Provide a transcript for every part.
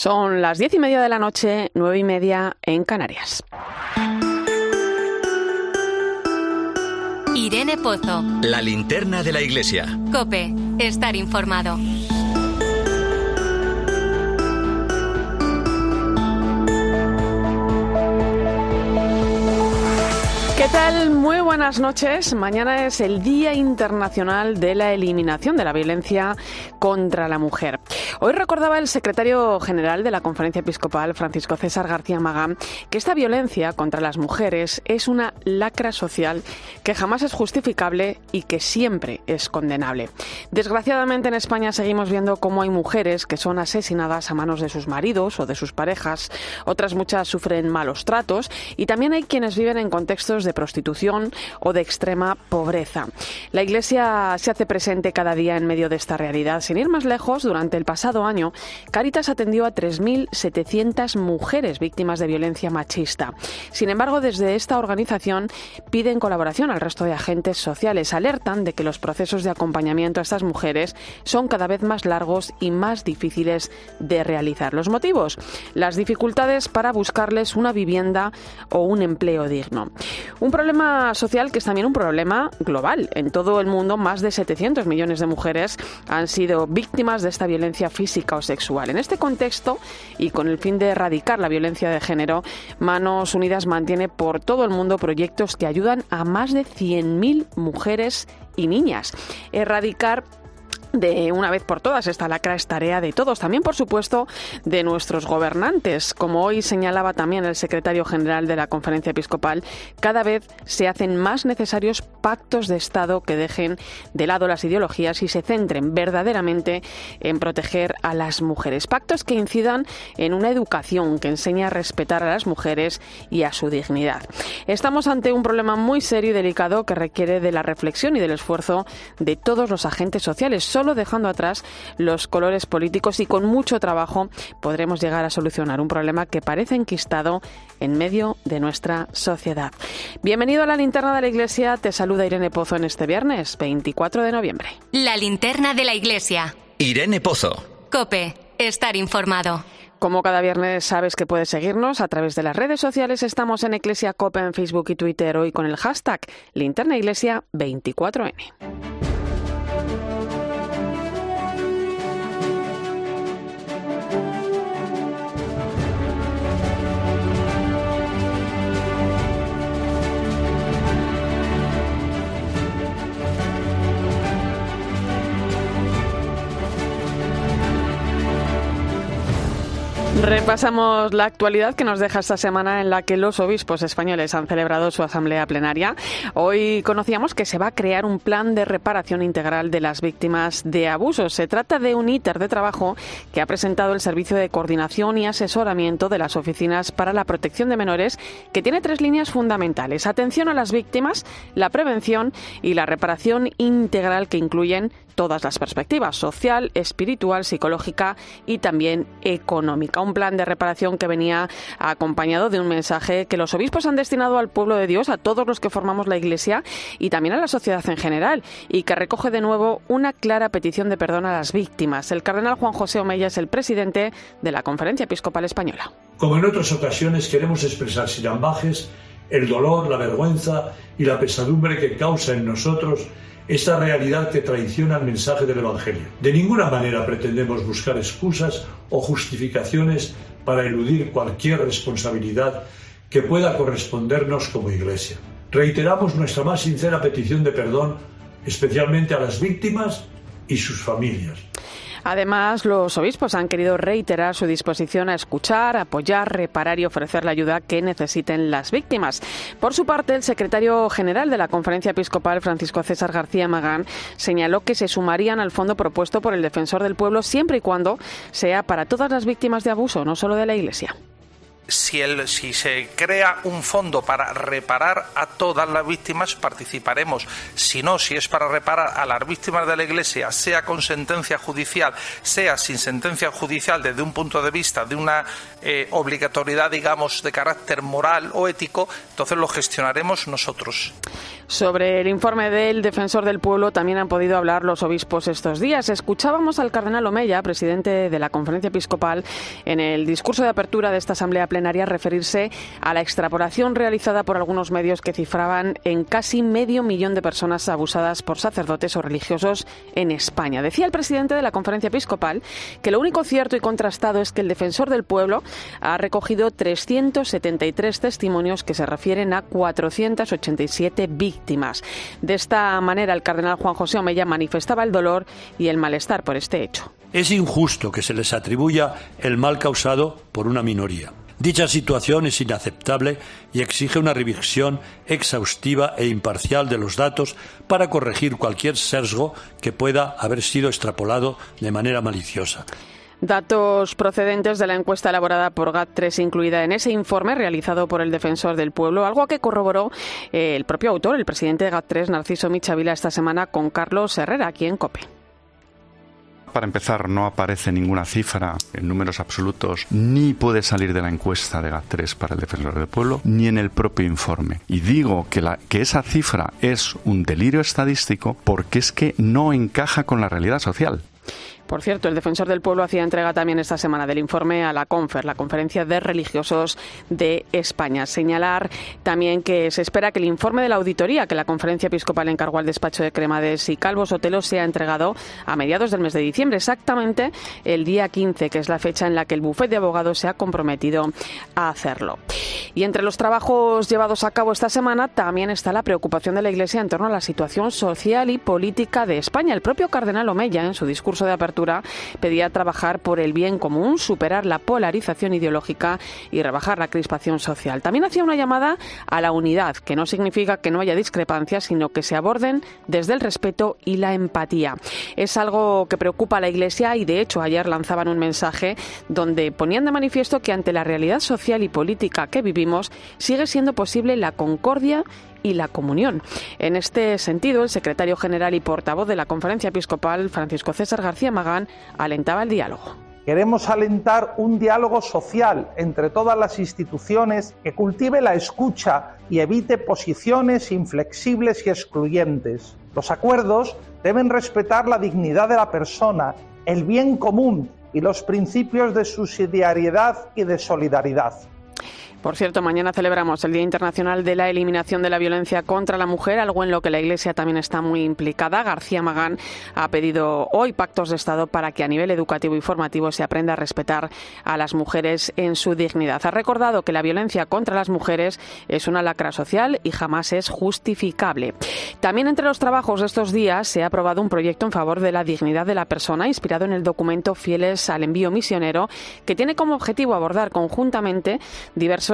Son las diez y media de la noche, nueve y media en Canarias. Irene Pozo. La linterna de la iglesia. Cope, estar informado. ¿Qué tal? Muy buenas noches. Mañana es el Día Internacional de la Eliminación de la Violencia contra la Mujer. Hoy recordaba el secretario general de la Conferencia Episcopal, Francisco César García Magán, que esta violencia contra las mujeres es una lacra social que jamás es justificable y que siempre es condenable. Desgraciadamente en España seguimos viendo cómo hay mujeres que son asesinadas a manos de sus maridos o de sus parejas, otras muchas sufren malos tratos y también hay quienes viven en contextos de prostitución o de extrema pobreza. La Iglesia se hace presente cada día en medio de esta realidad. Sin ir más lejos, durante el pasado año, Caritas atendió a 3.700 mujeres víctimas de violencia machista. Sin embargo, desde esta organización piden colaboración al resto de agentes sociales. Alertan de que los procesos de acompañamiento a estas mujeres son cada vez más largos y más difíciles de realizar. Los motivos, las dificultades para buscarles una vivienda o un empleo digno. Un problema social que es también un problema global. En todo el mundo, más de 700 millones de mujeres han sido víctimas de esta violencia física o sexual. En este contexto, y con el fin de erradicar la violencia de género, Manos Unidas mantiene por todo el mundo proyectos que ayudan a más de 100.000 mujeres y niñas. Erradicar de una vez por todas. Esta lacra es tarea de todos, también por supuesto de nuestros gobernantes. Como hoy señalaba también el secretario general de la Conferencia Episcopal, cada vez se hacen más necesarios pactos de Estado que dejen de lado las ideologías y se centren verdaderamente en proteger a las mujeres. Pactos que incidan en una educación que enseñe a respetar a las mujeres y a su dignidad. Estamos ante un problema muy serio y delicado que requiere de la reflexión y del esfuerzo de todos los agentes sociales solo dejando atrás los colores políticos y con mucho trabajo podremos llegar a solucionar un problema que parece enquistado en medio de nuestra sociedad. Bienvenido a la linterna de la iglesia, te saluda Irene Pozo en este viernes 24 de noviembre. La linterna de la iglesia. Irene Pozo. Cope, estar informado. Como cada viernes sabes que puedes seguirnos a través de las redes sociales. Estamos en Iglesia Copa en Facebook y Twitter hoy con el hashtag linternaiglesia24n. Repasamos la actualidad que nos deja esta semana en la que los obispos españoles han celebrado su asamblea plenaria. Hoy conocíamos que se va a crear un plan de reparación integral de las víctimas de abusos. Se trata de un íter de trabajo que ha presentado el Servicio de Coordinación y Asesoramiento de las Oficinas para la Protección de Menores, que tiene tres líneas fundamentales. Atención a las víctimas, la prevención y la reparación integral que incluyen todas las perspectivas, social, espiritual, psicológica y también económica. Un plan de reparación que venía acompañado de un mensaje que los obispos han destinado al pueblo de Dios, a todos los que formamos la Iglesia y también a la sociedad en general, y que recoge de nuevo una clara petición de perdón a las víctimas. El cardenal Juan José Omeya es el presidente de la Conferencia Episcopal Española. Como en otras ocasiones, queremos expresar sin ambajes el dolor, la vergüenza y la pesadumbre que causa en nosotros esta realidad que traiciona el mensaje del Evangelio. De ninguna manera pretendemos buscar excusas o justificaciones para eludir cualquier responsabilidad que pueda correspondernos como Iglesia. Reiteramos nuestra más sincera petición de perdón, especialmente a las víctimas y sus familias. Además, los obispos han querido reiterar su disposición a escuchar, apoyar, reparar y ofrecer la ayuda que necesiten las víctimas. Por su parte, el secretario general de la Conferencia Episcopal, Francisco César García Magán, señaló que se sumarían al fondo propuesto por el defensor del pueblo siempre y cuando sea para todas las víctimas de abuso, no solo de la Iglesia. Si, el, si se crea un fondo para reparar a todas las víctimas, participaremos. Si no, si es para reparar a las víctimas de la Iglesia, sea con sentencia judicial, sea sin sentencia judicial, desde un punto de vista de una eh, obligatoriedad, digamos, de carácter moral o ético, entonces lo gestionaremos nosotros. Sobre el informe del defensor del pueblo también han podido hablar los obispos estos días. Escuchábamos al cardenal Omeya, presidente de la Conferencia Episcopal, en el discurso de apertura de esta asamblea plenaria referirse a la extrapolación realizada por algunos medios que cifraban en casi medio millón de personas abusadas por sacerdotes o religiosos en España. Decía el presidente de la Conferencia Episcopal que lo único cierto y contrastado es que el defensor del pueblo ha recogido 373 testimonios que se refieren a 487 víctimas de esta manera, el cardenal Juan José Omeya manifestaba el dolor y el malestar por este hecho. Es injusto que se les atribuya el mal causado por una minoría. Dicha situación es inaceptable y exige una revisión exhaustiva e imparcial de los datos para corregir cualquier sesgo que pueda haber sido extrapolado de manera maliciosa. Datos procedentes de la encuesta elaborada por GAT3 incluida en ese informe realizado por el defensor del pueblo, algo que corroboró eh, el propio autor, el presidente de GAT3, Narciso Michavila, esta semana con Carlos Herrera, aquí en COPE. Para empezar, no aparece ninguna cifra en números absolutos, ni puede salir de la encuesta de GAT3 para el defensor del pueblo, ni en el propio informe. Y digo que, la, que esa cifra es un delirio estadístico porque es que no encaja con la realidad social. Por cierto, el defensor del pueblo hacía entrega también esta semana del informe a la CONFER, la Conferencia de Religiosos de España. Señalar también que se espera que el informe de la auditoría que la Conferencia Episcopal encargó al despacho de Cremades y Calvo Sotelo sea entregado a mediados del mes de diciembre, exactamente el día 15, que es la fecha en la que el bufete de abogados se ha comprometido a hacerlo. Y entre los trabajos llevados a cabo esta semana también está la preocupación de la Iglesia en torno a la situación social y política de España. El propio cardenal Omeya, en su discurso de apertura, pedía trabajar por el bien común, superar la polarización ideológica y rebajar la crispación social. También hacía una llamada a la unidad, que no significa que no haya discrepancias, sino que se aborden desde el respeto y la empatía. Es algo que preocupa a la Iglesia y, de hecho, ayer lanzaban un mensaje donde ponían de manifiesto que ante la realidad social y política que vivimos sigue siendo posible la concordia y la comunión. En este sentido, el secretario general y portavoz de la Conferencia Episcopal, Francisco César García Magán, alentaba el diálogo. Queremos alentar un diálogo social entre todas las instituciones que cultive la escucha y evite posiciones inflexibles y excluyentes. Los acuerdos deben respetar la dignidad de la persona, el bien común y los principios de subsidiariedad y de solidaridad. Por cierto, mañana celebramos el Día Internacional de la Eliminación de la Violencia contra la Mujer, algo en lo que la Iglesia también está muy implicada. García Magán ha pedido hoy pactos de Estado para que a nivel educativo y formativo se aprenda a respetar a las mujeres en su dignidad. Ha recordado que la violencia contra las mujeres es una lacra social y jamás es justificable. También entre los trabajos de estos días se ha aprobado un proyecto en favor de la dignidad de la persona inspirado en el documento Fieles al Envío Misionero, que tiene como objetivo abordar conjuntamente diversos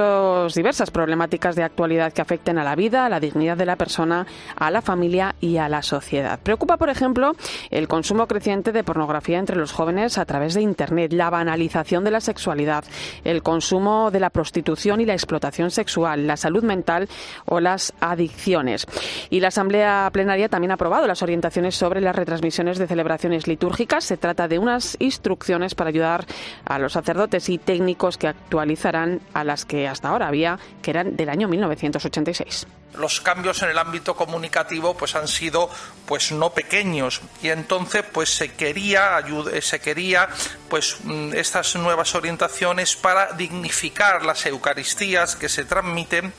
diversas problemáticas de actualidad que afecten a la vida, a la dignidad de la persona, a la familia y a la sociedad. Preocupa, por ejemplo, el consumo creciente de pornografía entre los jóvenes a través de Internet, la banalización de la sexualidad, el consumo de la prostitución y la explotación sexual, la salud mental o las adicciones. Y la Asamblea Plenaria también ha aprobado las orientaciones sobre las retransmisiones de celebraciones litúrgicas. Se trata de unas instrucciones para ayudar a los sacerdotes y técnicos que actualizarán a las que hasta ahora había, que eran del año 1986 los cambios en el ámbito comunicativo pues han sido pues no pequeños. Y entonces pues se quería se quería pues mm, estas nuevas orientaciones para dignificar las eucaristías que se transmiten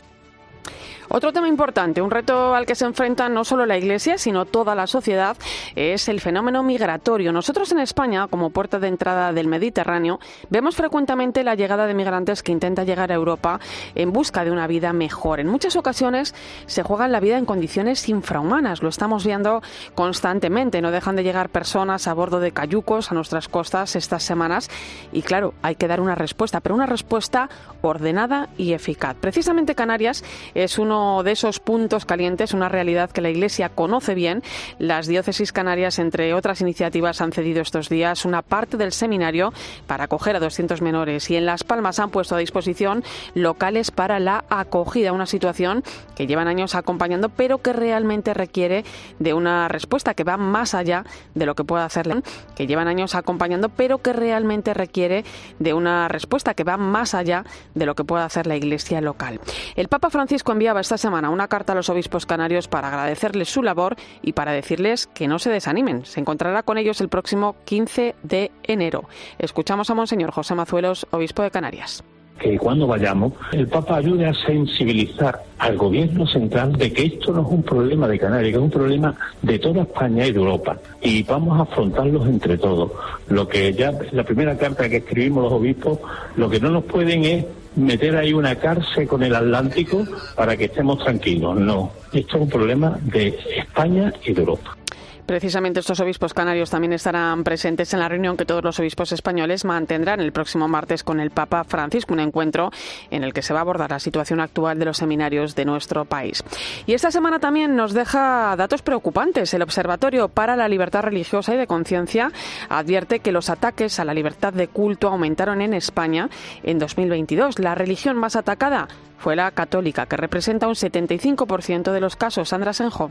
otro tema importante, un reto al que se enfrenta no solo la Iglesia, sino toda la sociedad, es el fenómeno migratorio. Nosotros en España, como puerta de entrada del Mediterráneo, vemos frecuentemente la llegada de migrantes que intentan llegar a Europa en busca de una vida mejor. En muchas ocasiones se juegan la vida en condiciones infrahumanas. Lo estamos viendo constantemente. No dejan de llegar personas a bordo de cayucos a nuestras costas estas semanas. Y claro, hay que dar una respuesta, pero una respuesta ordenada y eficaz. Precisamente Canarias es uno uno de esos puntos calientes, una realidad que la Iglesia conoce bien. Las diócesis canarias, entre otras iniciativas, han cedido estos días una parte del seminario para acoger a 200 menores y en Las Palmas han puesto a disposición locales para la acogida, una situación que llevan años acompañando, pero que realmente requiere de una respuesta que va más allá de lo que pueda hacer que llevan años acompañando, pero que realmente requiere de una respuesta que va más allá de lo que pueda hacer la Iglesia local. El Papa Francisco enviaba esta semana una carta a los obispos canarios para agradecerles su labor y para decirles que no se desanimen. Se encontrará con ellos el próximo 15 de enero. Escuchamos a Monseñor José Mazuelos, obispo de Canarias que cuando vayamos el Papa ayude a sensibilizar al gobierno central de que esto no es un problema de Canarias, que es un problema de toda España y de Europa. Y vamos a afrontarlos entre todos. Lo que ya, la primera carta que escribimos los obispos, lo que no nos pueden es meter ahí una cárcel con el Atlántico para que estemos tranquilos. No, esto es un problema de España y de Europa. Precisamente estos obispos canarios también estarán presentes en la reunión que todos los obispos españoles mantendrán el próximo martes con el Papa Francisco, un encuentro en el que se va a abordar la situación actual de los seminarios de nuestro país. Y esta semana también nos deja datos preocupantes. El Observatorio para la Libertad Religiosa y de Conciencia advierte que los ataques a la libertad de culto aumentaron en España en 2022. La religión más atacada fue la católica, que representa un 75% de los casos. Sandra Senjo.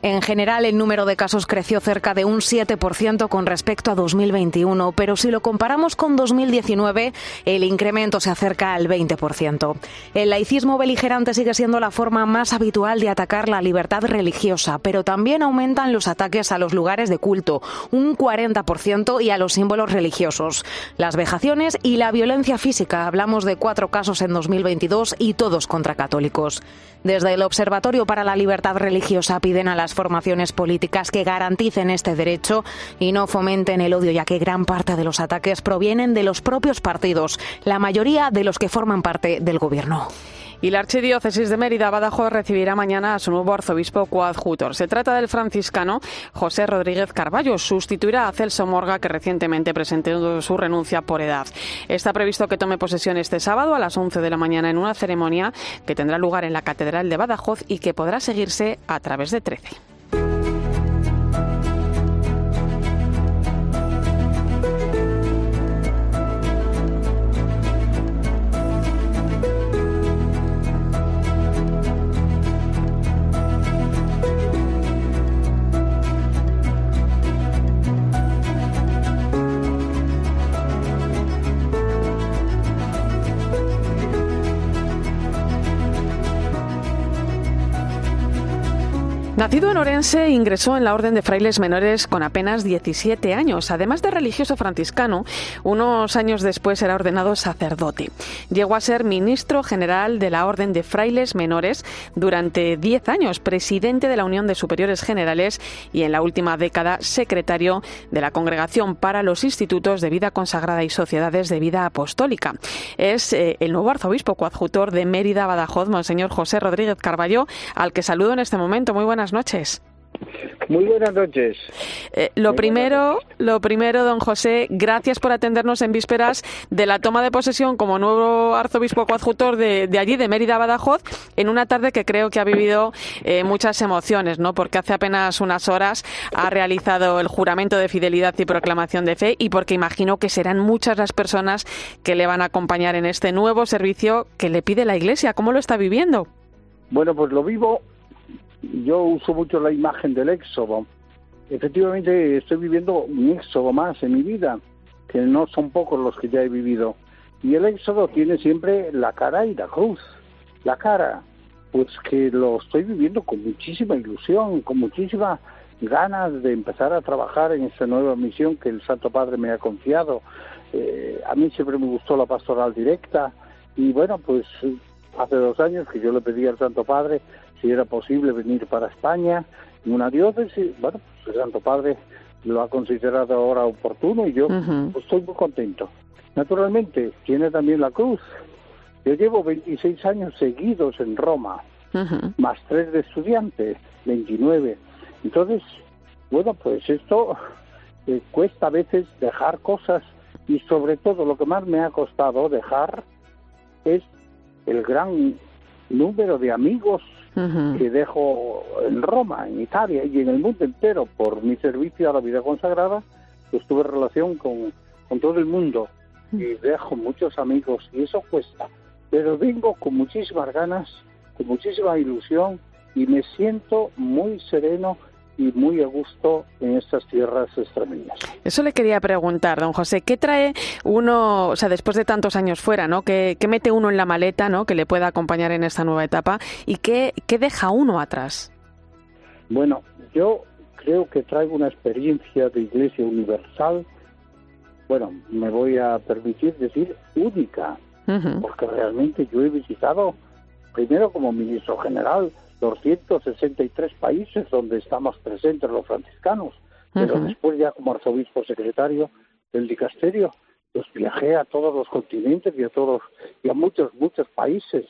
En general, el número de casos creció cerca de un 7% con respecto a 2021, pero si lo comparamos con 2019, el incremento se acerca al 20%. El laicismo beligerante sigue siendo la forma más habitual de atacar la libertad religiosa, pero también aumentan los ataques a los lugares de culto, un 40%, y a los símbolos religiosos. Las vejaciones y la violencia física. Hablamos de cuatro casos en 2022 y todos contra católicos. Desde el Observatorio para la Libertad Religiosa piden a las formaciones políticas que garanticen este derecho y no fomenten el odio, ya que gran parte de los ataques provienen de los propios partidos, la mayoría de los que forman parte del Gobierno. Y la Archidiócesis de Mérida Badajoz recibirá mañana a su nuevo arzobispo coadjutor. Se trata del franciscano José Rodríguez Carballo. Sustituirá a Celso Morga, que recientemente presentó su renuncia por edad. Está previsto que tome posesión este sábado a las 11 de la mañana en una ceremonia que tendrá lugar en la Catedral de Badajoz y que podrá seguirse a través de 13. Orense, ingresó en la Orden de Frailes Menores con apenas 17 años. Además de religioso franciscano, unos años después era ordenado sacerdote. Llegó a ser ministro general de la Orden de Frailes Menores durante 10 años, presidente de la Unión de Superiores Generales y en la última década secretario de la Congregación para los Institutos de Vida Consagrada y Sociedades de Vida Apostólica. Es eh, el nuevo arzobispo coadjutor de Mérida, Badajoz, Monseñor José Rodríguez Carballo, al que saludo en este momento. Muy buenas noches. Muy buenas noches. Eh, lo primero, lo primero, don José, gracias por atendernos en vísperas de la toma de posesión como nuevo arzobispo coadjutor de, allí, de Mérida Badajoz, en una tarde que creo que ha vivido eh, muchas emociones, ¿no? Porque hace apenas unas horas ha realizado el juramento de fidelidad y proclamación de fe y porque imagino que serán muchas las personas que le van a acompañar en este nuevo servicio que le pide la Iglesia. ¿Cómo lo está viviendo? Bueno, pues lo vivo yo uso mucho la imagen del éxodo. Efectivamente, estoy viviendo un éxodo más en mi vida, que no son pocos los que ya he vivido. Y el éxodo tiene siempre la cara y la cruz. La cara, pues que lo estoy viviendo con muchísima ilusión, con muchísimas ganas de empezar a trabajar en esta nueva misión que el Santo Padre me ha confiado. Eh, a mí siempre me gustó la pastoral directa y bueno, pues hace dos años que yo le pedí al Santo Padre si era posible venir para España en una diócesis. Bueno, pues el Santo Padre lo ha considerado ahora oportuno y yo pues, estoy muy contento. Naturalmente, tiene también la cruz. Yo llevo 26 años seguidos en Roma, más tres de estudiantes, 29. Entonces, bueno, pues esto eh, cuesta a veces dejar cosas y sobre todo lo que más me ha costado dejar es el gran número de amigos que dejo en Roma, en Italia y en el mundo entero por mi servicio a la vida consagrada, pues tuve relación con, con todo el mundo y dejo muchos amigos y eso cuesta. Pero vengo con muchísimas ganas, con muchísima ilusión y me siento muy sereno y muy a gusto en estas tierras extremeñas. Eso le quería preguntar, don José, ¿qué trae uno, o sea, después de tantos años fuera, ¿no? ¿Qué, qué mete uno en la maleta, ¿no? Que le pueda acompañar en esta nueva etapa y qué, qué deja uno atrás. Bueno, yo creo que traigo una experiencia de iglesia universal, bueno, me voy a permitir decir única, porque realmente yo he visitado, primero como ministro general, 263 países donde estamos presentes los franciscanos, pero después ya como arzobispo secretario del dicasterio, pues viajé a todos los continentes y a todos y a muchos muchos países.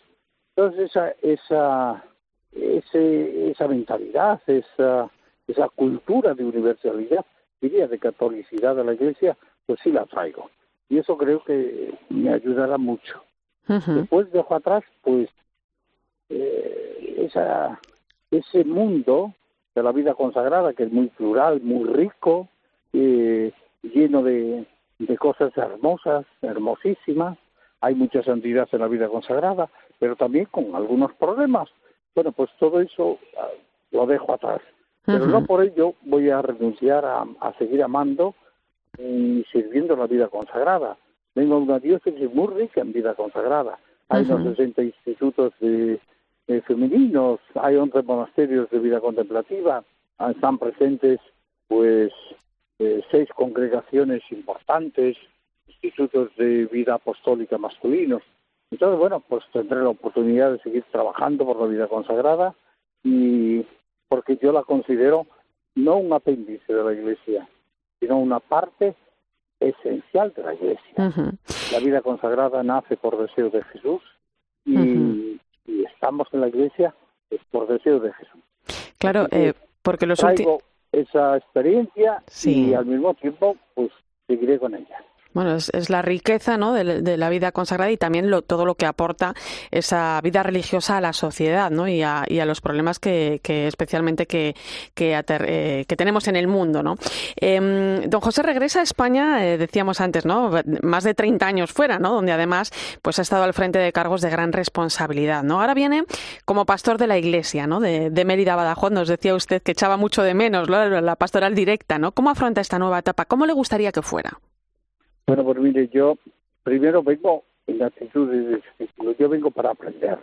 Entonces esa esa ese, esa mentalidad, esa esa cultura de universalidad, diría de catolicidad de la Iglesia, pues sí la traigo. Y eso creo que me ayudará mucho. Después dejo atrás, pues eh, esa, ese mundo de la vida consagrada, que es muy plural, muy rico, eh, lleno de, de cosas hermosas, hermosísimas. Hay mucha santidad en la vida consagrada, pero también con algunos problemas. Bueno, pues todo eso ah, lo dejo atrás. Pero no por ello voy a renunciar a, a seguir amando y sirviendo la vida consagrada. Vengo a una diócesis muy rica en vida consagrada. Hay unos 60 institutos de, eh, femeninos, hay 11 monasterios de vida contemplativa, están presentes pues eh, seis congregaciones importantes, institutos de vida apostólica masculinos. Entonces, bueno, pues tendré la oportunidad de seguir trabajando por la vida consagrada y porque yo la considero no un apéndice de la Iglesia, sino una parte esencial de la Iglesia. La vida consagrada nace por deseo de Jesús y y estamos en la iglesia es por deseo de Jesús. Claro, eh, porque los traigo esa experiencia y al mismo tiempo pues seguiré con ella. Bueno, es, la riqueza ¿no? de, la vida consagrada y también lo, todo lo que aporta esa vida religiosa a la sociedad ¿no? y, a, los problemas que, especialmente eh, que, tenemos en el mundo. ¿no? Eh, don José regresa a España, eh, decíamos antes, ¿no? más de 30 años fuera, ¿no? donde además pues, ha estado al frente de cargos de gran responsabilidad. ¿no? Ahora viene como pastor de la iglesia ¿no? de, de Mérida Badajoz. Nos decía usted que echaba mucho de menos la pastoral directa. ¿no? ¿Cómo afronta esta nueva etapa? ¿Cómo le gustaría que fuera? Bueno, pues mire, yo primero vengo en la actitud de yo vengo para aprender.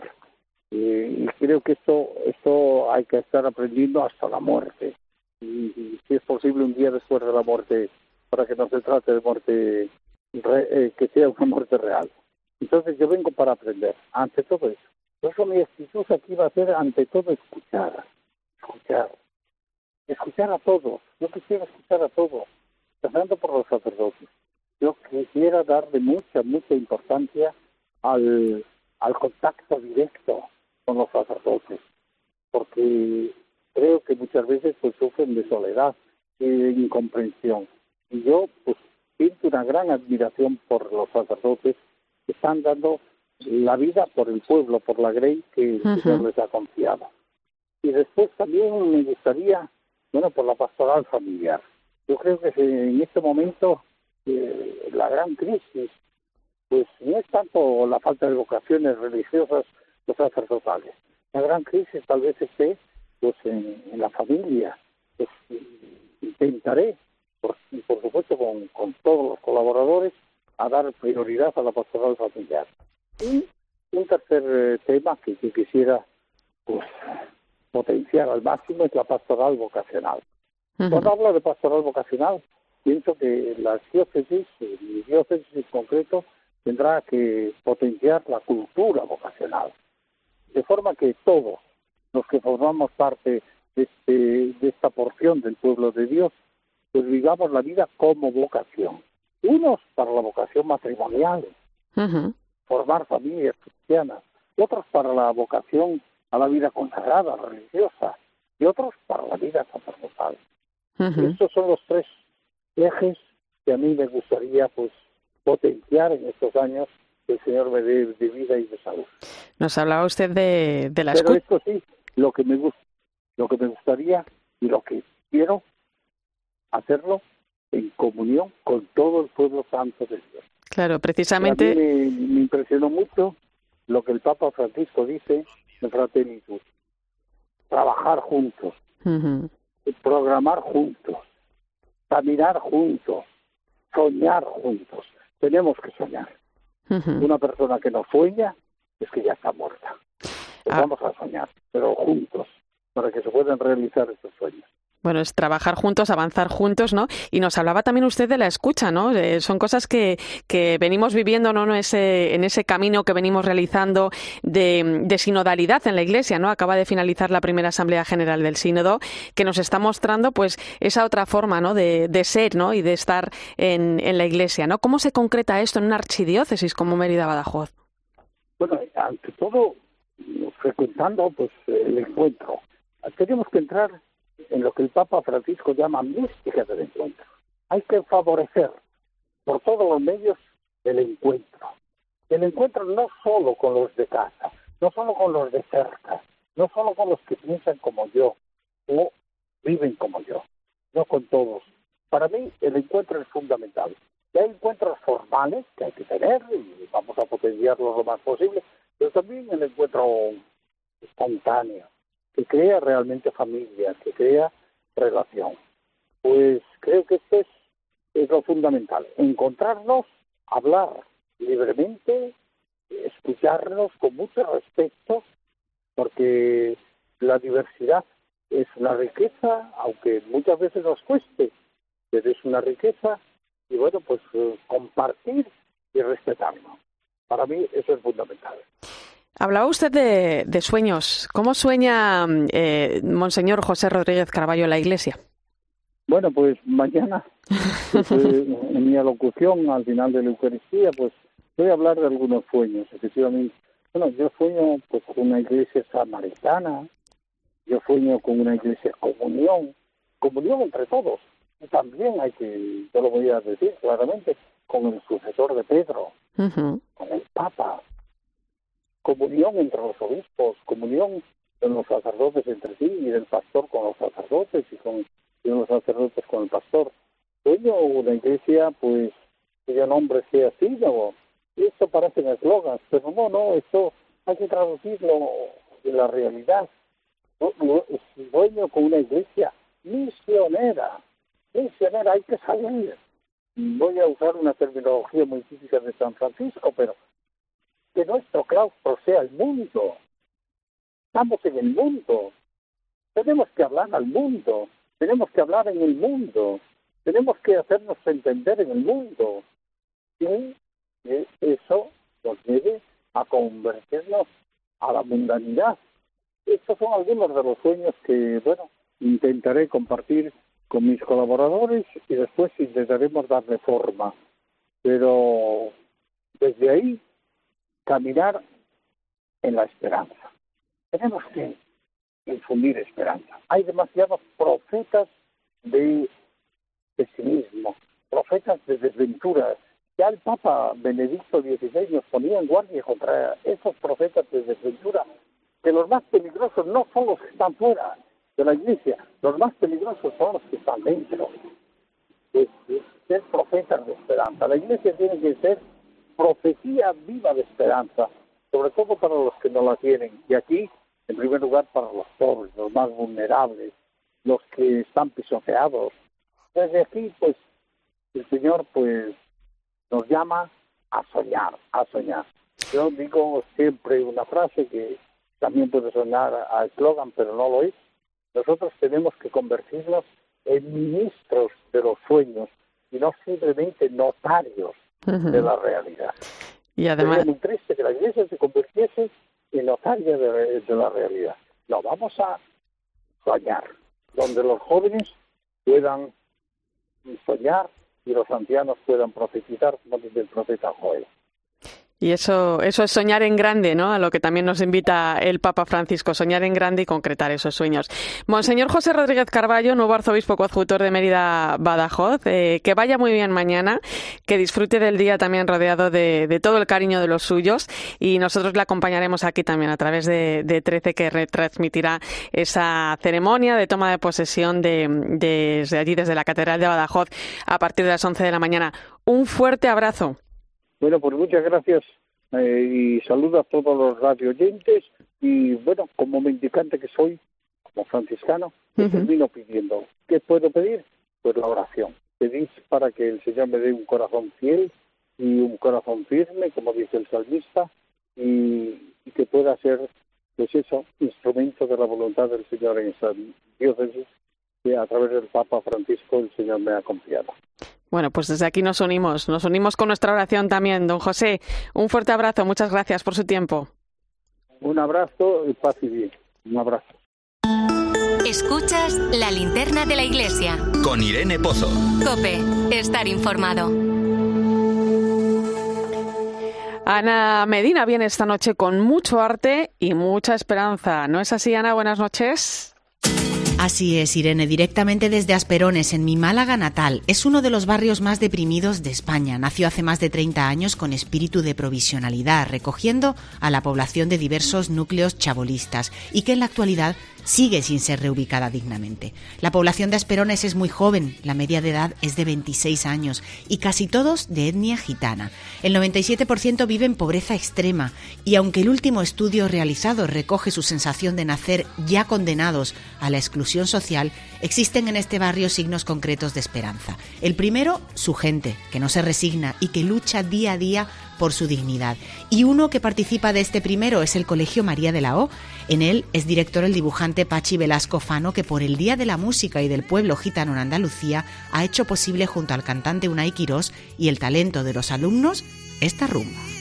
y creo que esto, esto hay que estar aprendiendo hasta la muerte. Y, si es posible un día después de la muerte, para que no se trate de muerte, eh, que sea una muerte real. Entonces yo vengo para aprender, ante todo eso. Por eso mi actitud aquí va a ser ante todo escuchar, escuchar, escuchar a todos. Yo quisiera escuchar a todos, empezando por los sacerdotes yo quisiera darle mucha, mucha importancia al, al contacto directo con los sacerdotes, porque creo que muchas veces pues sufren de soledad y de incomprensión. Y yo pues siento una gran admiración por los sacerdotes que están dando la vida por el pueblo, por la grey que el Señor les ha confiado. Y después también me gustaría, bueno, por la pastoral familiar. Yo creo que en este momento la gran crisis, pues no es tanto la falta de vocaciones religiosas o sacerdotales. La gran crisis tal vez esté pues en, la familia. Pues, intentaré, por, por supuesto con, con todos los colaboradores, a dar prioridad a la pastoral familiar. Y un tercer eh, tema que quisiera pues potenciar al máximo es la pastoral vocacional. Cuando hablo de pastoral vocacional, pienso que las diócesis, mi diócesis en concreto, tendrá que potenciar la cultura vocacional, de forma que todos los que formamos parte de, este, de esta porción del pueblo de Dios, pues vivamos la vida como vocación. Unos para la vocación matrimonial, formar familias cristianas, otros para la vocación a la vida consagrada, religiosa, y otros para la vida sacerdotal. Estos son los tres ejes que a mí me gustaría pues potenciar en estos años que el Señor me dé de vida y de salud. Nos hablaba usted de, de la Pero esto sí, lo que me gusta, lo que me gustaría y lo que quiero hacerlo en comunión con todo el pueblo santo de Dios. Claro, precisamente. A mí me, impresionó mucho lo que el Papa Francisco dice en Fratelli Trabajar juntos, programar juntos, caminar juntos, soñar juntos. Tenemos que soñar. Una persona que no sueña es que ya está muerta. Pues ah. Vamos a soñar, pero juntos, para que se puedan realizar estos sueños. Bueno, es trabajar juntos, avanzar juntos, ¿no? Y nos hablaba también usted de la escucha, ¿no? son cosas que, que venimos viviendo, ¿no? En ese, en ese camino que venimos realizando de, de, sinodalidad en la Iglesia, ¿no? Acaba de finalizar la primera Asamblea General del Sínodo, que nos está mostrando, pues, esa otra forma, ¿no? De, de ser, ¿no? Y de estar en, en la Iglesia, ¿no? ¿Cómo se concreta esto en una archidiócesis como Mérida Badajoz? Bueno, ante todo, frecuentando, pues, el encuentro. Tenemos que entrar en lo que el Papa Francisco llama mística del encuentro. Hay que favorecer por todos los medios el encuentro. El encuentro no solo con los de casa, no solo con los de cerca, no solo con los que piensan como yo o viven como yo, no con todos. Para mí el encuentro es fundamental. Y hay encuentros formales que hay que tener y vamos a potenciarlos lo más posible, pero también el encuentro espontáneo, que crea realmente familia, que crea relación. Pues creo que esto es, lo fundamental, encontrarnos, hablar libremente, escucharnos con mucho respeto, porque la diversidad es una riqueza, aunque muchas veces nos cueste, pero es una riqueza y bueno, pues eh, compartir y respetarnos. Para mí eso es fundamental. Hablaba usted de, sueños. ¿Cómo sueña eh, Monseñor José Rodríguez Carballo en la iglesia? Bueno, pues mañana, pues, en mi alocución al final de la Eucaristía, pues voy a hablar de algunos sueños, efectivamente. Bueno, yo sueño pues, con una iglesia samaritana, yo sueño con una iglesia comunión, comunión entre todos. Y también hay que, yo lo voy a decir claramente, con el sucesor de Pedro, con el Papa, comunión entre los obispos, comunión de los sacerdotes entre sí y del pastor con los sacerdotes y con los sacerdotes con el pastor. Sueño una iglesia, pues, cuyo nombre sea así, ¿no? Y esto parece eslogan, pero no, no, esto hay que traducirlo en la realidad. Sueño con una iglesia misionera, misionera, hay que salir. Voy a usar una terminología muy típica de San Francisco, pero que nuestro claustro sea el mundo. Estamos en el mundo. Tenemos que hablar al mundo. Tenemos que hablar en el mundo. Tenemos que hacernos entender en el mundo. Y eso nos lleve a convertirnos a la mundanidad. Estos son algunos de los sueños que, bueno, intentaré compartir con mis colaboradores y después intentaremos darle forma. Pero desde ahí caminar en la esperanza. Tenemos que infundir esperanza. Hay demasiados profetas de pesimismo, profetas de desventuras. Ya el Papa Benedicto XVI nos ponía en guardia contra esos profetas de desventura, que los más peligrosos no son los que están fuera de la iglesia, los más peligrosos son los que están dentro. Es, ser profetas de esperanza. La iglesia tiene que ser profecía viva de esperanza, sobre todo para los que no la tienen. Y aquí, en primer lugar, para los pobres, los más vulnerables, los que están pisoteados. Desde aquí, pues, el Señor, pues, nos llama a soñar, a soñar. Yo digo siempre una frase que también puede sonar a eslogan, pero no lo es. Nosotros tenemos que convertirnos en ministros de los sueños y no simplemente notarios de la realidad. Y además... Es muy triste que la iglesia se convirtiese en notaria de, la realidad. No, vamos a soñar, donde los jóvenes puedan soñar y los ancianos puedan profetizar como dice el profeta Joel. Y eso, eso es soñar en grande, ¿no? A lo que también nos invita el Papa Francisco, soñar en grande y concretar esos sueños. Monseñor José Rodríguez Carballo, nuevo arzobispo coadjutor de Mérida Badajoz, eh, que vaya muy bien mañana, que disfrute del día también rodeado de, todo el cariño de los suyos y nosotros le acompañaremos aquí también a través de, de 13 que retransmitirá esa ceremonia de toma de posesión de, desde allí, desde la Catedral de Badajoz, a partir de las 11 de la mañana. Un fuerte abrazo. Bueno, pues muchas gracias eh, y saludo a todos los radio oyentes y bueno, como mendicante que soy, como franciscano, termino pidiendo. ¿Qué puedo pedir? Pues la oración. Pedís para que el Señor me dé un corazón fiel y un corazón firme, como dice el salmista, y, y que pueda ser, pues eso, instrumento de la voluntad del Señor en esta diócesis que a través del Papa Francisco el Señor me ha confiado. Bueno, pues desde aquí nos unimos, nos unimos con nuestra oración también. Don José, un fuerte abrazo, muchas gracias por su tiempo. Un abrazo y paz y bien. Un abrazo. Escuchas la linterna de la iglesia. Con Irene Pozo. Cope, estar informado. Ana Medina viene esta noche con mucho arte y mucha esperanza. ¿No es así, Ana? Buenas noches. Así es, Irene, directamente desde Asperones, en mi Málaga natal. Es uno de los barrios más deprimidos de España. Nació hace más de 30 años con espíritu de provisionalidad, recogiendo a la población de diversos núcleos chabolistas y que en la actualidad sigue sin ser reubicada dignamente. La población de Asperones es muy joven, la media de edad es de 26 años y casi todos de etnia gitana. El 97% vive en pobreza extrema y aunque el último estudio realizado recoge su sensación de nacer ya condenados a la exclusión social, existen en este barrio signos concretos de esperanza. El primero, su gente, que no se resigna y que lucha día a día por su dignidad. Y uno que participa de este primero es el Colegio María de la O. En él es director el dibujante Pachi Velasco Fano, que por el Día de la Música y del Pueblo Gitano en Andalucía ha hecho posible junto al cantante Unai Quirós y el talento de los alumnos esta rumba.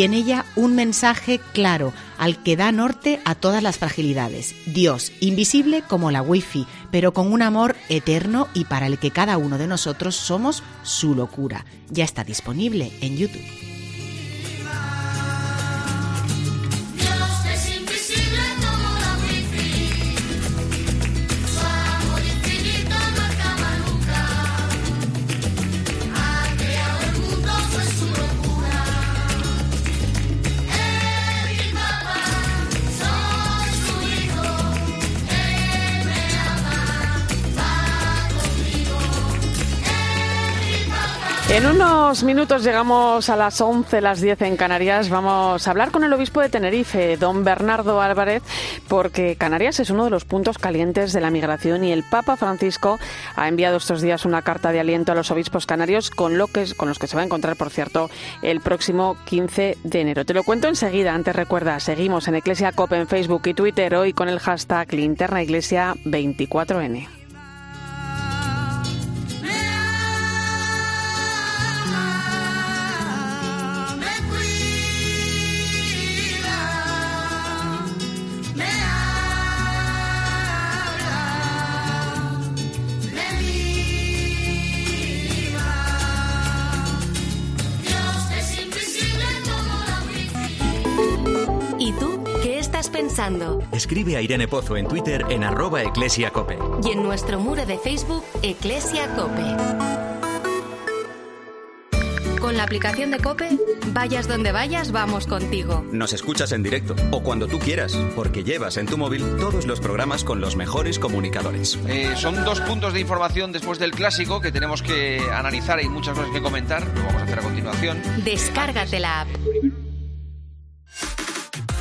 Y en ella un mensaje claro al que da norte a todas las fragilidades. Dios, invisible como la wifi, pero con un amor eterno y para el que cada uno de nosotros somos su locura. Ya está disponible en YouTube. En unos minutos llegamos a las 11, las 10 en Canarias. Vamos a hablar con el obispo de Tenerife, don Bernardo Álvarez, porque Canarias es uno de los puntos calientes de la migración y el Papa Francisco ha enviado estos días una carta de aliento a los obispos canarios con, lo que, con los que se va a encontrar, por cierto, el próximo 15 de enero. Te lo cuento enseguida. Antes recuerda, seguimos en Iglesia COP en Facebook y Twitter hoy con el hashtag Linterna Iglesia 24N. Escribe a Irene Pozo en Twitter en arroba eclesiacope. Y en nuestro muro de Facebook, Eclesia Cope. Con la aplicación de Cope, vayas donde vayas, vamos contigo. Nos escuchas en directo o cuando tú quieras, porque llevas en tu móvil todos los programas con los mejores comunicadores. Eh, son dos puntos de información después del clásico que tenemos que analizar y muchas cosas que comentar. Lo vamos a hacer a continuación. Descárgate la app.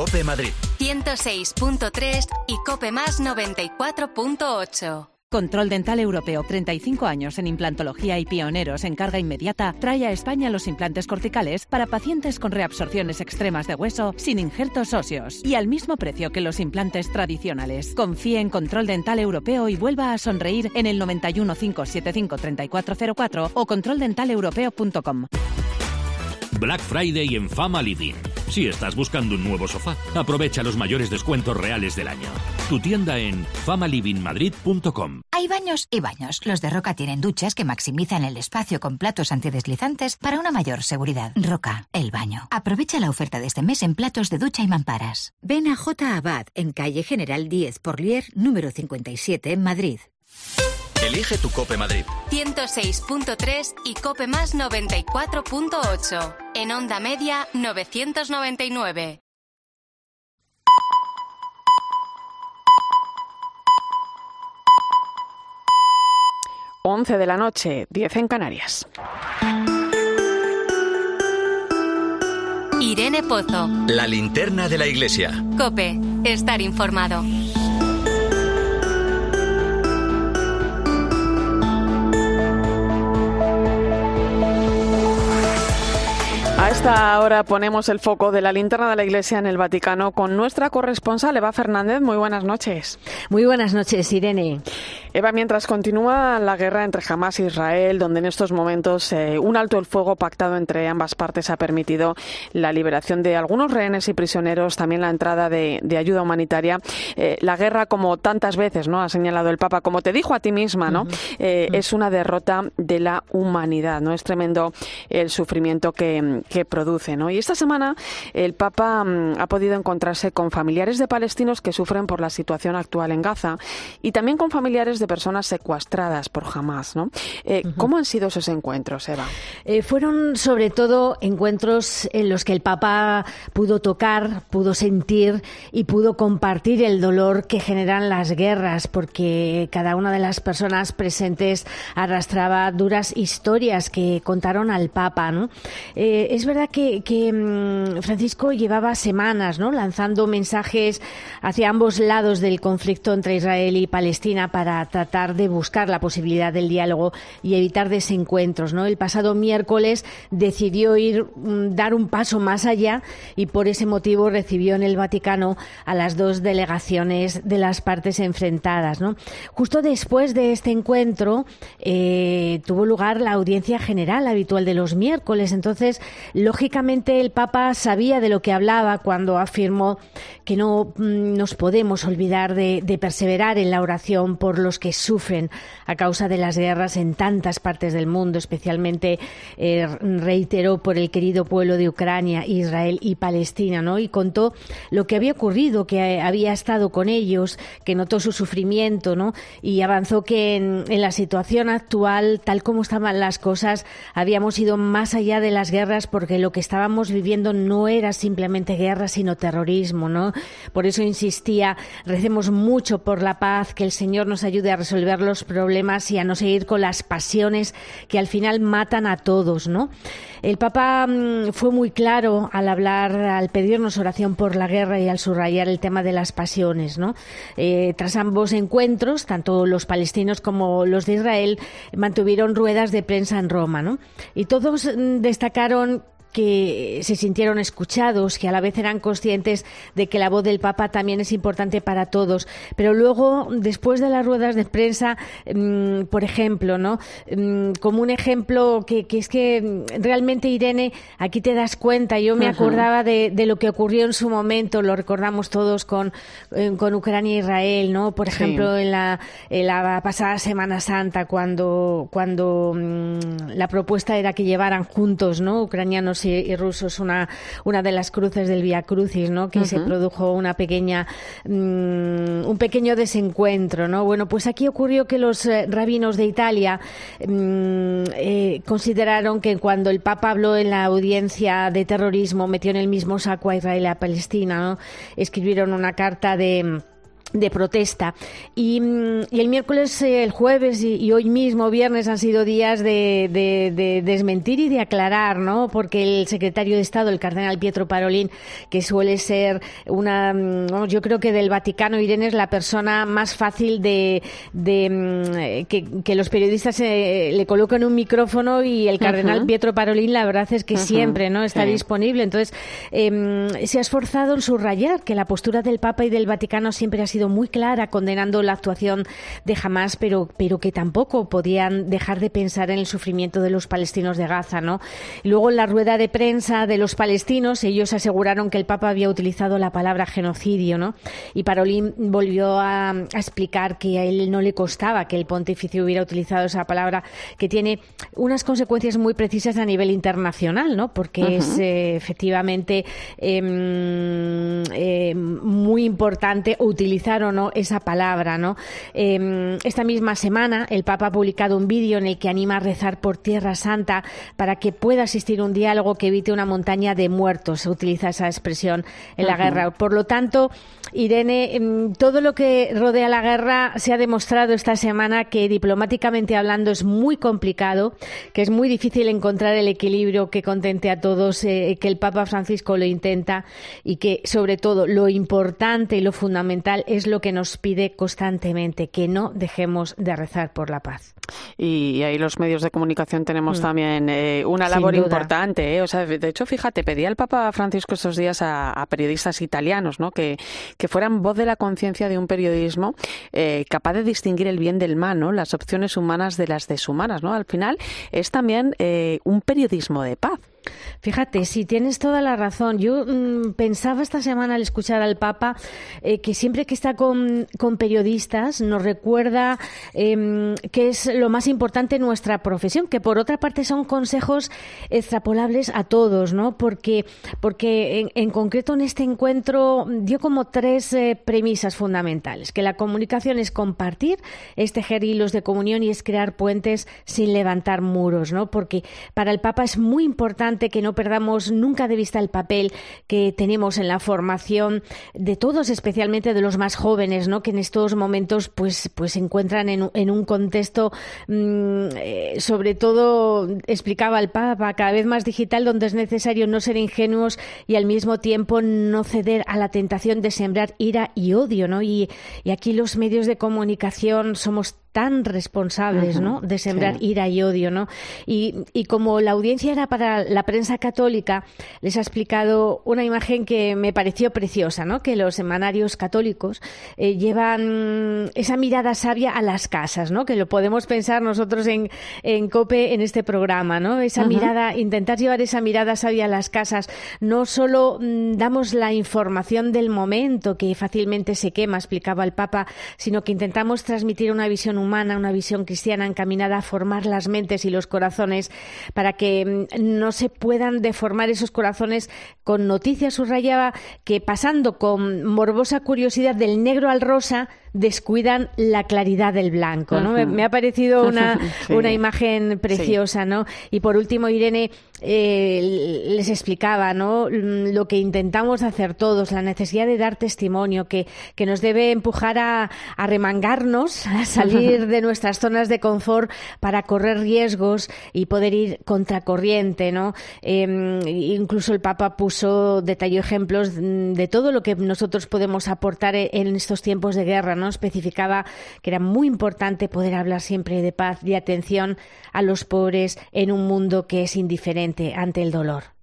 Cope Madrid. 106.3 y Cope Más 94.8. Control Dental Europeo, 35 años en implantología y pioneros en carga inmediata, trae a España los implantes corticales para pacientes con reabsorciones extremas de hueso sin injertos óseos y al mismo precio que los implantes tradicionales. Confíe en Control Dental Europeo y vuelva a sonreír en el 91 575 3404 o controldentaleuropeo.com. Black Friday en Fama Living. Si estás buscando un nuevo sofá, aprovecha los mayores descuentos reales del año. Tu tienda en famalivingmadrid.com. Hay baños y baños. Los de Roca tienen duchas que maximizan el espacio con platos antideslizantes para una mayor seguridad. Roca, el baño. Aprovecha la oferta de este mes en platos de ducha y mamparas. Ven a J. Abad en calle General 10 Porlier, número 57 en Madrid. Elige tu Cope Madrid. 106.3 y Cope Más 94.8. En onda media 999. 11 de la noche, 10 en Canarias. Irene Pozo. La linterna de la iglesia. Cope. Estar informado. A esta hora ponemos el foco de la linterna de la Iglesia en el Vaticano con nuestra corresponsal Eva Fernández. Muy buenas noches. Muy buenas noches, Irene. Eva, mientras continúa la guerra entre Hamas e Israel, donde en estos momentos eh, un alto el fuego pactado entre ambas partes ha permitido la liberación de algunos rehenes y prisioneros, también la entrada de, ayuda humanitaria, eh, la guerra, como tantas veces no ha señalado el Papa, como te dijo a ti misma, no eh, es una derrota de la humanidad. No es tremendo el sufrimiento que, que produce. ¿no? Y esta semana el Papa mm, ha podido encontrarse con familiares de palestinos que sufren por la situación actual en Gaza y también con familiares de personas secuestradas por Hamas. ¿no? Eh, ¿Cómo han sido esos encuentros, Eva? Eh, fueron sobre todo encuentros en los que el Papa pudo tocar, pudo sentir y pudo compartir el dolor que generan las guerras, porque cada una de las personas presentes arrastraba duras historias que contaron al Papa. ¿no? Eh, es verdad que, mm, Francisco llevaba semanas ¿no? lanzando mensajes hacia ambos lados del conflicto entre Israel y Palestina para tratar de buscar la posibilidad del diálogo y evitar desencuentros. ¿no? El pasado miércoles decidió ir mm, dar un paso más allá y por ese motivo recibió en el Vaticano a las dos delegaciones de las partes enfrentadas. Justo después de este encuentro eh, tuvo lugar la audiencia general habitual de los miércoles. Entonces Lógicamente el Papa sabía de lo que hablaba cuando afirmó que no mm, nos podemos olvidar de, perseverar en la oración por los que sufren a causa de las guerras en tantas partes del mundo, especialmente eh, reiteró por el querido pueblo de Ucrania, Israel y Palestina, ¿no? Y contó lo que había ocurrido, que había estado con ellos, que notó su sufrimiento, ¿no? Y avanzó que en la situación actual, tal como estaban las cosas, habíamos ido más allá de las guerras porque lo que estábamos viviendo no era simplemente guerra, sino terrorismo, ¿no? Por eso insistía, recemos mucho por la paz, que el Señor nos ayude a resolver los problemas y a no seguir con las pasiones que al final matan a todos, ¿no? El Papa mm, fue muy claro al hablar, al pedirnos oración por la guerra y al subrayar el tema de las pasiones, ¿no? Eh, tras ambos encuentros, tanto los palestinos como los de Israel mantuvieron ruedas de prensa en Roma, ¿no? Y todos mm, destacaron que se sintieron escuchados, que a la vez eran conscientes de que la voz del Papa también es importante para todos. Pero luego, después de las ruedas de prensa, mm, por ejemplo, ¿no? Mm, como un ejemplo que, es que mm, realmente, Irene, aquí te das cuenta, yo me acordaba de, lo que ocurrió en su momento, lo recordamos todos con, eh, con Ucrania e Israel, ¿no? Por ejemplo, en, la, en la pasada Semana Santa, cuando, cuando la propuesta era que llevaran juntos, ¿no? Ucranianos y, rusos una, una de las cruces del Via Crucis, ¿no? Que se produjo una pequeña, mm, un pequeño desencuentro, ¿no? Bueno, pues aquí ocurrió que los eh, rabinos de Italia mm, eh, consideraron que cuando el Papa habló en la audiencia de terrorismo, metió en el mismo saco a Israel y a Palestina, ¿no? Escribieron una carta de de protesta. Y, mm, y, el miércoles, eh, el jueves y, hoy mismo, viernes, han sido días de, de, desmentir y de aclarar, ¿no? Porque el secretario de Estado, el cardenal Pietro Parolín, que suele ser una, mm, yo creo que del Vaticano, Irene es la persona más fácil de, de mm, que, los periodistas eh, le coloquen un micrófono y el cardenal Pietro Parolín, la verdad es que siempre, ¿no? Está disponible. Entonces, em, se ha esforzado en subrayar que la postura del Papa y del Vaticano siempre ha sido muy clara condenando la actuación de Hamas, pero, pero que tampoco podían dejar de pensar en el sufrimiento de los palestinos de Gaza, ¿no? Luego en la rueda de prensa de los palestinos, ellos aseguraron que el Papa había utilizado la palabra genocidio, ¿no? Y Parolín volvió a, explicar que a él no le costaba que el pontífice hubiera utilizado esa palabra, que tiene unas consecuencias muy precisas a nivel internacional, ¿no? Porque es eh, efectivamente em, eh, muy importante utilizar o no esa palabra, ¿no? Em, esta misma semana el Papa ha publicado un vídeo en el que anima a rezar por Tierra Santa para que pueda existir un diálogo que evite una montaña de muertos. Se utiliza esa expresión en la guerra. Por lo tanto, Irene, em, todo lo que rodea la guerra se ha demostrado esta semana que diplomáticamente hablando es muy complicado, que es muy difícil encontrar el equilibrio que contente a todos, eh, que el Papa Francisco lo intenta y que sobre todo lo importante y lo fundamental es lo que nos pide constantemente, que no dejemos de rezar por la paz. Y ahí los medios de comunicación tenemos mm. también eh, una labor importante. Eh. O sea, de hecho, fíjate, pedía el Papa Francisco estos días a, periodistas italianos ¿no? que, que fueran voz de la conciencia de un periodismo eh, capaz de distinguir el bien del mal, ¿no? las opciones humanas de las deshumanas. ¿no? Al final es también un periodismo de paz. Fíjate, si tienes toda la razón. Yo mm, pensaba esta semana al escuchar al Papa eh, que siempre que está con, periodistas nos recuerda em, que es lo más importante en nuestra profesión, que por otra parte son consejos extrapolables a todos, ¿no? Porque, porque en, concreto en este encuentro dio como tres eh, premisas fundamentales, que la comunicación es compartir, es tejer hilos de comunión y es crear puentes sin levantar muros, ¿no? Porque para el Papa es muy importante que no perdamos nunca de vista el papel que tenemos en la formación de todos, especialmente de los más jóvenes, ¿no? que en estos momentos pues, pues se encuentran en, un contexto, mm, eh, sobre todo, explicaba el Papa, cada vez más digital, donde es necesario no ser ingenuos y al mismo tiempo no ceder a la tentación de sembrar ira y odio. ¿no? Y, y aquí los medios de comunicación somos tan responsables, ¿no? De sembrar ira y odio, ¿no? Y, y, como la audiencia era para la prensa católica, les ha explicado una imagen que me pareció preciosa, ¿no? Que los semanarios católicos eh, llevan esa mirada sabia a las casas, ¿no? Que lo podemos pensar nosotros en, en COPE en este programa, ¿no? Esa mirada, intentar llevar esa mirada sabia a las casas. No solo mm, damos la información del momento que fácilmente se quema, explicaba el Papa, sino que intentamos transmitir una visión humana, una visión cristiana encaminada a formar las mentes y los corazones para que mm, no se puedan deformar esos corazones con noticias, subrayaba, que pasando con morbosa curiosidad del negro al rosa, descuidan la claridad del blanco, ¿no? me, ha parecido una, una imagen preciosa, ¿no? Y por último, Irene eh, les explicaba, ¿no? Lo que intentamos hacer todos, la necesidad de dar testimonio, que, que nos debe empujar a, a remangarnos, a salir de nuestras zonas de confort para correr riesgos y poder ir contracorriente, ¿no? Em, incluso el Papa puso, detalló ejemplos de todo lo que nosotros podemos aportar en estos tiempos de guerra, ¿no? Especificaba que era muy importante poder hablar siempre de paz, de atención a los pobres en un mundo que es indiferente ante el dolor.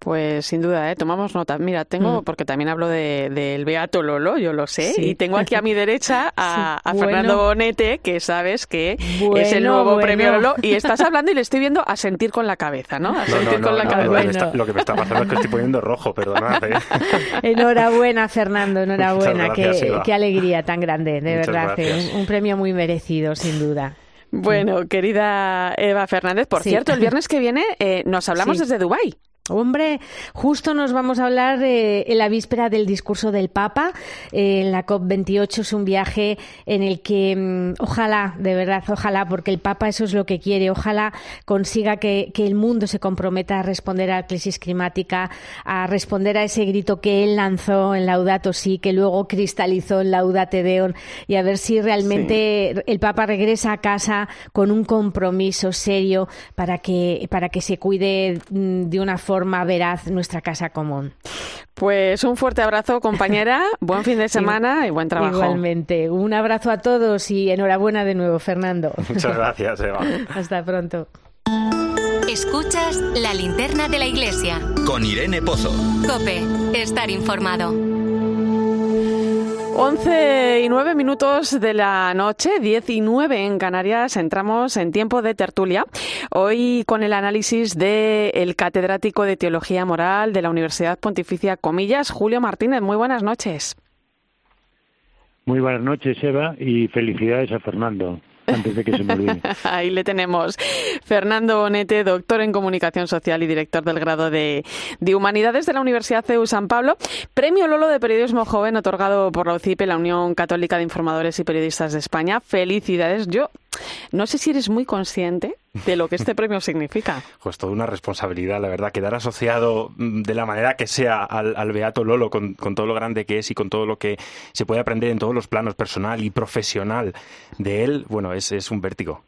Pues sin duda, ¿eh? tomamos nota. Mira, tengo, mm. porque también hablo del de, Beato Lolo, yo lo sé, y tengo aquí a mi derecha a, Fernando Bonete, que sabes que es el nuevo premio Lolo, y estás hablando y le estoy viendo a sentir con la cabeza, ¿no? A sentir con la cabeza. Lo que, me está, pasando es que estoy poniendo rojo, perdonad. ¿eh? Enhorabuena, Fernando, enhorabuena. qué, alegría tan grande, de verdad. ¿eh? Un, premio muy merecido, sin duda. Bueno, querida Eva Fernández, por cierto, el viernes que viene eh, nos hablamos desde Dubái. Hombre, justo nos vamos a hablar eh, en la víspera del discurso del Papa. Eh, en la COP28 es un viaje en el que mm, ojalá, de verdad, ojalá, porque el Papa eso es lo que quiere, ojalá consiga que, el mundo se comprometa a responder a la crisis climática, a responder a ese grito que él lanzó en Laudato Si, que luego cristalizó en Laudate Deum, y a ver si realmente el Papa regresa a casa con un compromiso serio para que, para que se cuide mm, de una forma forma veraz nuestra casa común. Pues un fuerte abrazo, compañera. Buen fin de semana y buen trabajo. Igualmente. Un abrazo a todos y enhorabuena de nuevo, Fernando. Muchas gracias, Eva. Hasta pronto. Escuchas la linterna de la iglesia. Con Irene Pozo. Cope, estar informado. 11 y 9 minutos de la noche, 19 en Canarias, entramos en tiempo de tertulia. Hoy con el análisis del catedrático de Teología Moral de la Universidad Pontificia Comillas, Julio Martínez. Muy buenas noches. Muy buenas noches, Eva, y felicidades a Fernando Ahí le tenemos. Fernando Bonete, doctor en Comunicación Social y director del grado de, de Humanidades de la Universidad CEU San Pablo. Premio Lolo de Periodismo Joven otorgado por la UCIPE, la Unión Católica de Informadores y Periodistas de España. Felicidades. Yo no sé si eres muy consciente de lo que este premio significa. Pues toda una responsabilidad, la verdad, quedar asociado mm, de la manera que sea al, Beato Lolo, con, todo lo grande que es y con todo lo que se puede aprender en todos los planos personal y profesional de él, bueno, es, es un vértigo.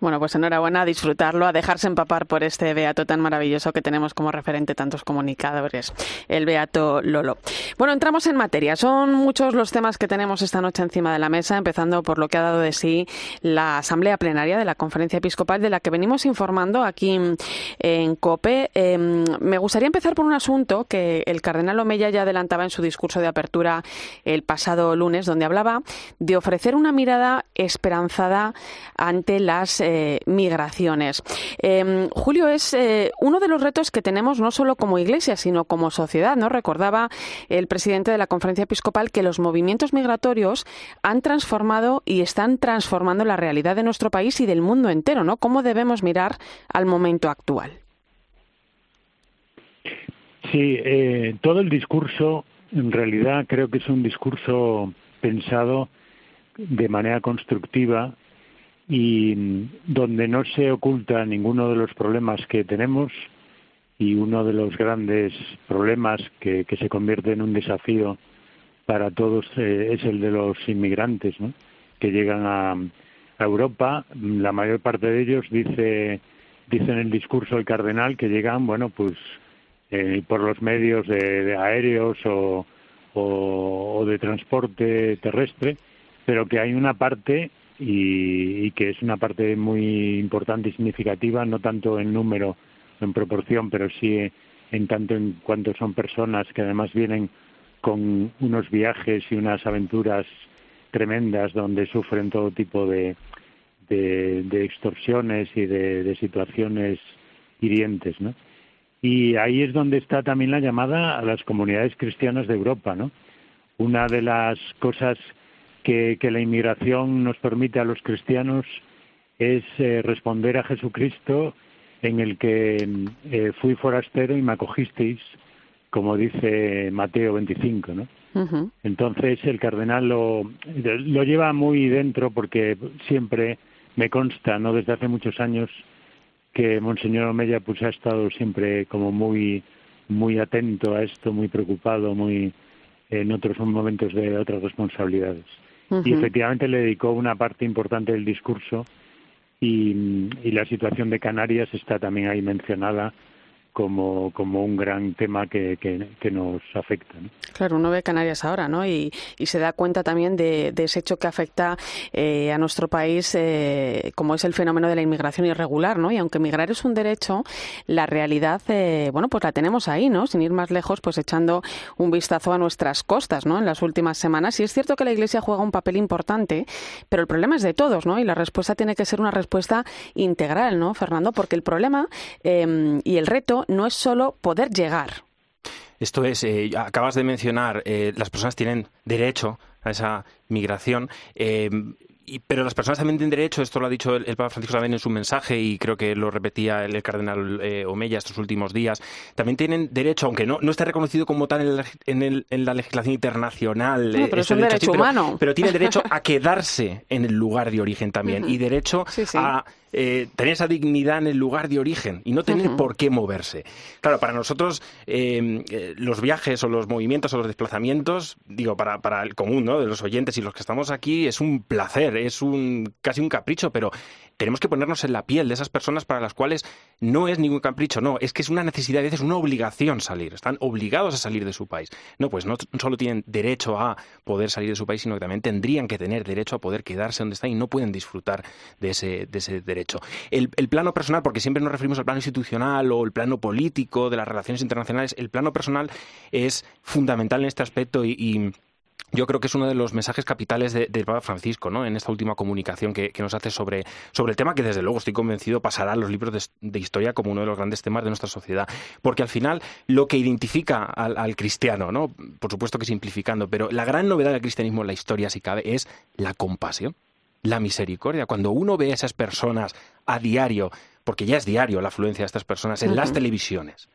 Bueno, pues enhorabuena a disfrutarlo, a dejarse empapar por este beato tan maravilloso que tenemos como referente tantos comunicadores, el beato Lolo. Bueno, entramos en materia. Son muchos los temas que tenemos esta noche encima de la mesa, empezando por lo que ha dado de sí la asamblea plenaria de la Conferencia Episcopal de la que venimos informando aquí en COPE. Em, me gustaría empezar por un asunto que el cardenal Omeya ya adelantaba en su discurso de apertura el pasado lunes, donde hablaba de ofrecer una mirada esperanzada ante las migraciones. Em, Julio, es eh, uno de los retos que tenemos no solo como iglesia, sino como sociedad. ¿no? Recordaba el presidente de la conferencia episcopal que los movimientos migratorios han transformado y están transformando la realidad de nuestro país y del mundo entero. ¿no? ¿Cómo debemos mirar al momento actual? Sí, eh, todo el discurso, en realidad, creo que es un discurso pensado de manera constructiva y donde no se oculta ninguno de los problemas que tenemos y uno de los grandes problemas que, se convierte en un desafío para todos eh, es el de los inmigrantes ¿no? que llegan a, Europa. La mayor parte de ellos dice, dice en el discurso el cardenal que llegan, bueno, pues eh, por los medios de, aéreos o, o, de transporte terrestre, pero que hay una parte y, que es una parte muy importante y significativa, no tanto en número, en proporción, pero sí en tanto en cuanto son personas que además vienen con unos viajes y unas aventuras tremendas donde sufren todo tipo de, de, extorsiones y de, de, situaciones hirientes, ¿no? Y ahí es donde está también la llamada a las comunidades cristianas de Europa, ¿no? Una de las cosas que, la inmigración nos permite a los cristianos es eh, responder a Jesucristo en el que eh, fui forastero y me acogisteis, como dice Mateo 25, ¿no? Entonces el cardenal lo, lo lleva muy dentro porque siempre me consta, no desde hace muchos años, que Monseñor Omeya pues ha estado siempre como muy muy atento a esto, muy preocupado, muy en otros momentos de otras responsabilidades y efectivamente le dedicó una parte importante del discurso y, y, la situación de Canarias está también ahí mencionada como, como un gran tema que, que, nos afecta. Claro, uno ve Canarias ahora, ¿no? Y, y se da cuenta también de, ese hecho que afecta eh, a nuestro país, eh, como es el fenómeno de la inmigración irregular, ¿no? Y aunque migrar es un derecho, la realidad, eh, bueno, pues la tenemos ahí, ¿no? Sin ir más lejos, pues echando un vistazo a nuestras costas, ¿no? En las últimas semanas. Y es cierto que la Iglesia juega un papel importante, pero el problema es de todos, ¿no? Y la respuesta tiene que ser una respuesta integral, ¿no, Fernando? Porque el problema y el reto no es solo poder llegar. Esto es, eh, acabas de mencionar, eh, las personas tienen derecho a esa migración. Eh, pero las personas también tienen derecho, esto lo ha dicho el, Papa Francisco también en su mensaje y creo que lo repetía el, cardenal eh, Omeya estos últimos días, también tienen derecho, aunque no, no esté reconocido como tal en, la legislación internacional. No, pero es un derecho humano. Pero, tiene derecho a quedarse en el lugar de origen también y derecho a eh, tener esa dignidad en el lugar de origen y no tener por qué moverse. Claro, para nosotros em, eh, los viajes o los movimientos o los desplazamientos, digo, para, para el común ¿no? de los oyentes y los que estamos aquí, es un placer, es un casi un capricho, pero tenemos que ponernos en la piel de esas personas para las cuales no es ningún capricho, no, es que es una necesidad, a veces una obligación salir, están obligados a salir de su país. No, pues no solo tienen derecho a poder salir de su país, sino que también tendrían que tener derecho a poder quedarse donde están y no pueden disfrutar de ese, de ese derecho. El, plano personal, porque siempre nos referimos al plano institucional o el plano político de las relaciones internacionales, el plano personal es fundamental en este aspecto y yo creo que es uno de los mensajes capitales del de Papa Francisco, ¿no? En esta última comunicación que, nos hace sobre, sobre, el tema que desde luego estoy convencido pasará a los libros de, historia como uno de los grandes temas de nuestra sociedad. Porque al final lo que identifica al, cristiano, ¿no? Por supuesto que simplificando, pero la gran novedad del cristianismo en la historia, si cabe, es la compasión, la misericordia. Cuando uno ve a esas personas a diario, porque ya es diario la afluencia de estas personas en las televisiones,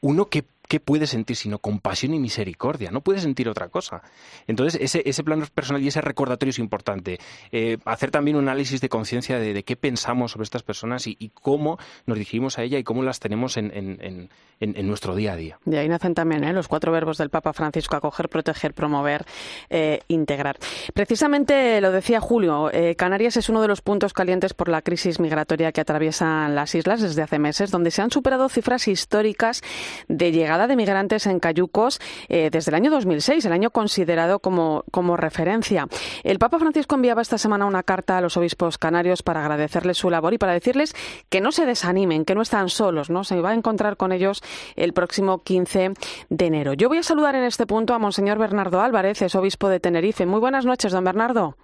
uno que ¿qué puede sentir sino compasión y misericordia? No puede sentir otra cosa. Entonces, ese, ese plano personal y ese recordatorio es importante. Eh, hacer también un análisis de conciencia de, qué pensamos sobre estas personas y, cómo nos dirigimos a ella y cómo las tenemos en, nuestro día a día. De ahí nacen también ¿eh? los cuatro verbos del Papa Francisco, acoger, proteger, promover, eh, integrar. Precisamente lo decía Julio, Canarias es uno de los puntos calientes por la crisis migratoria que atraviesan las islas desde hace meses, donde se han superado cifras históricas de llegada de migrantes en Cayucos eh, desde el año 2006, el año considerado como, como referencia. El Papa Francisco enviaba esta semana una carta a los obispos canarios para agradecerles su labor y para decirles que no se desanimen, que no están solos, ¿no? Se va a encontrar con ellos el próximo 15 de enero. Yo voy a saludar en este punto a Monseñor Bernardo Álvarez, es obispo de Tenerife. Muy buenas noches, don Bernardo.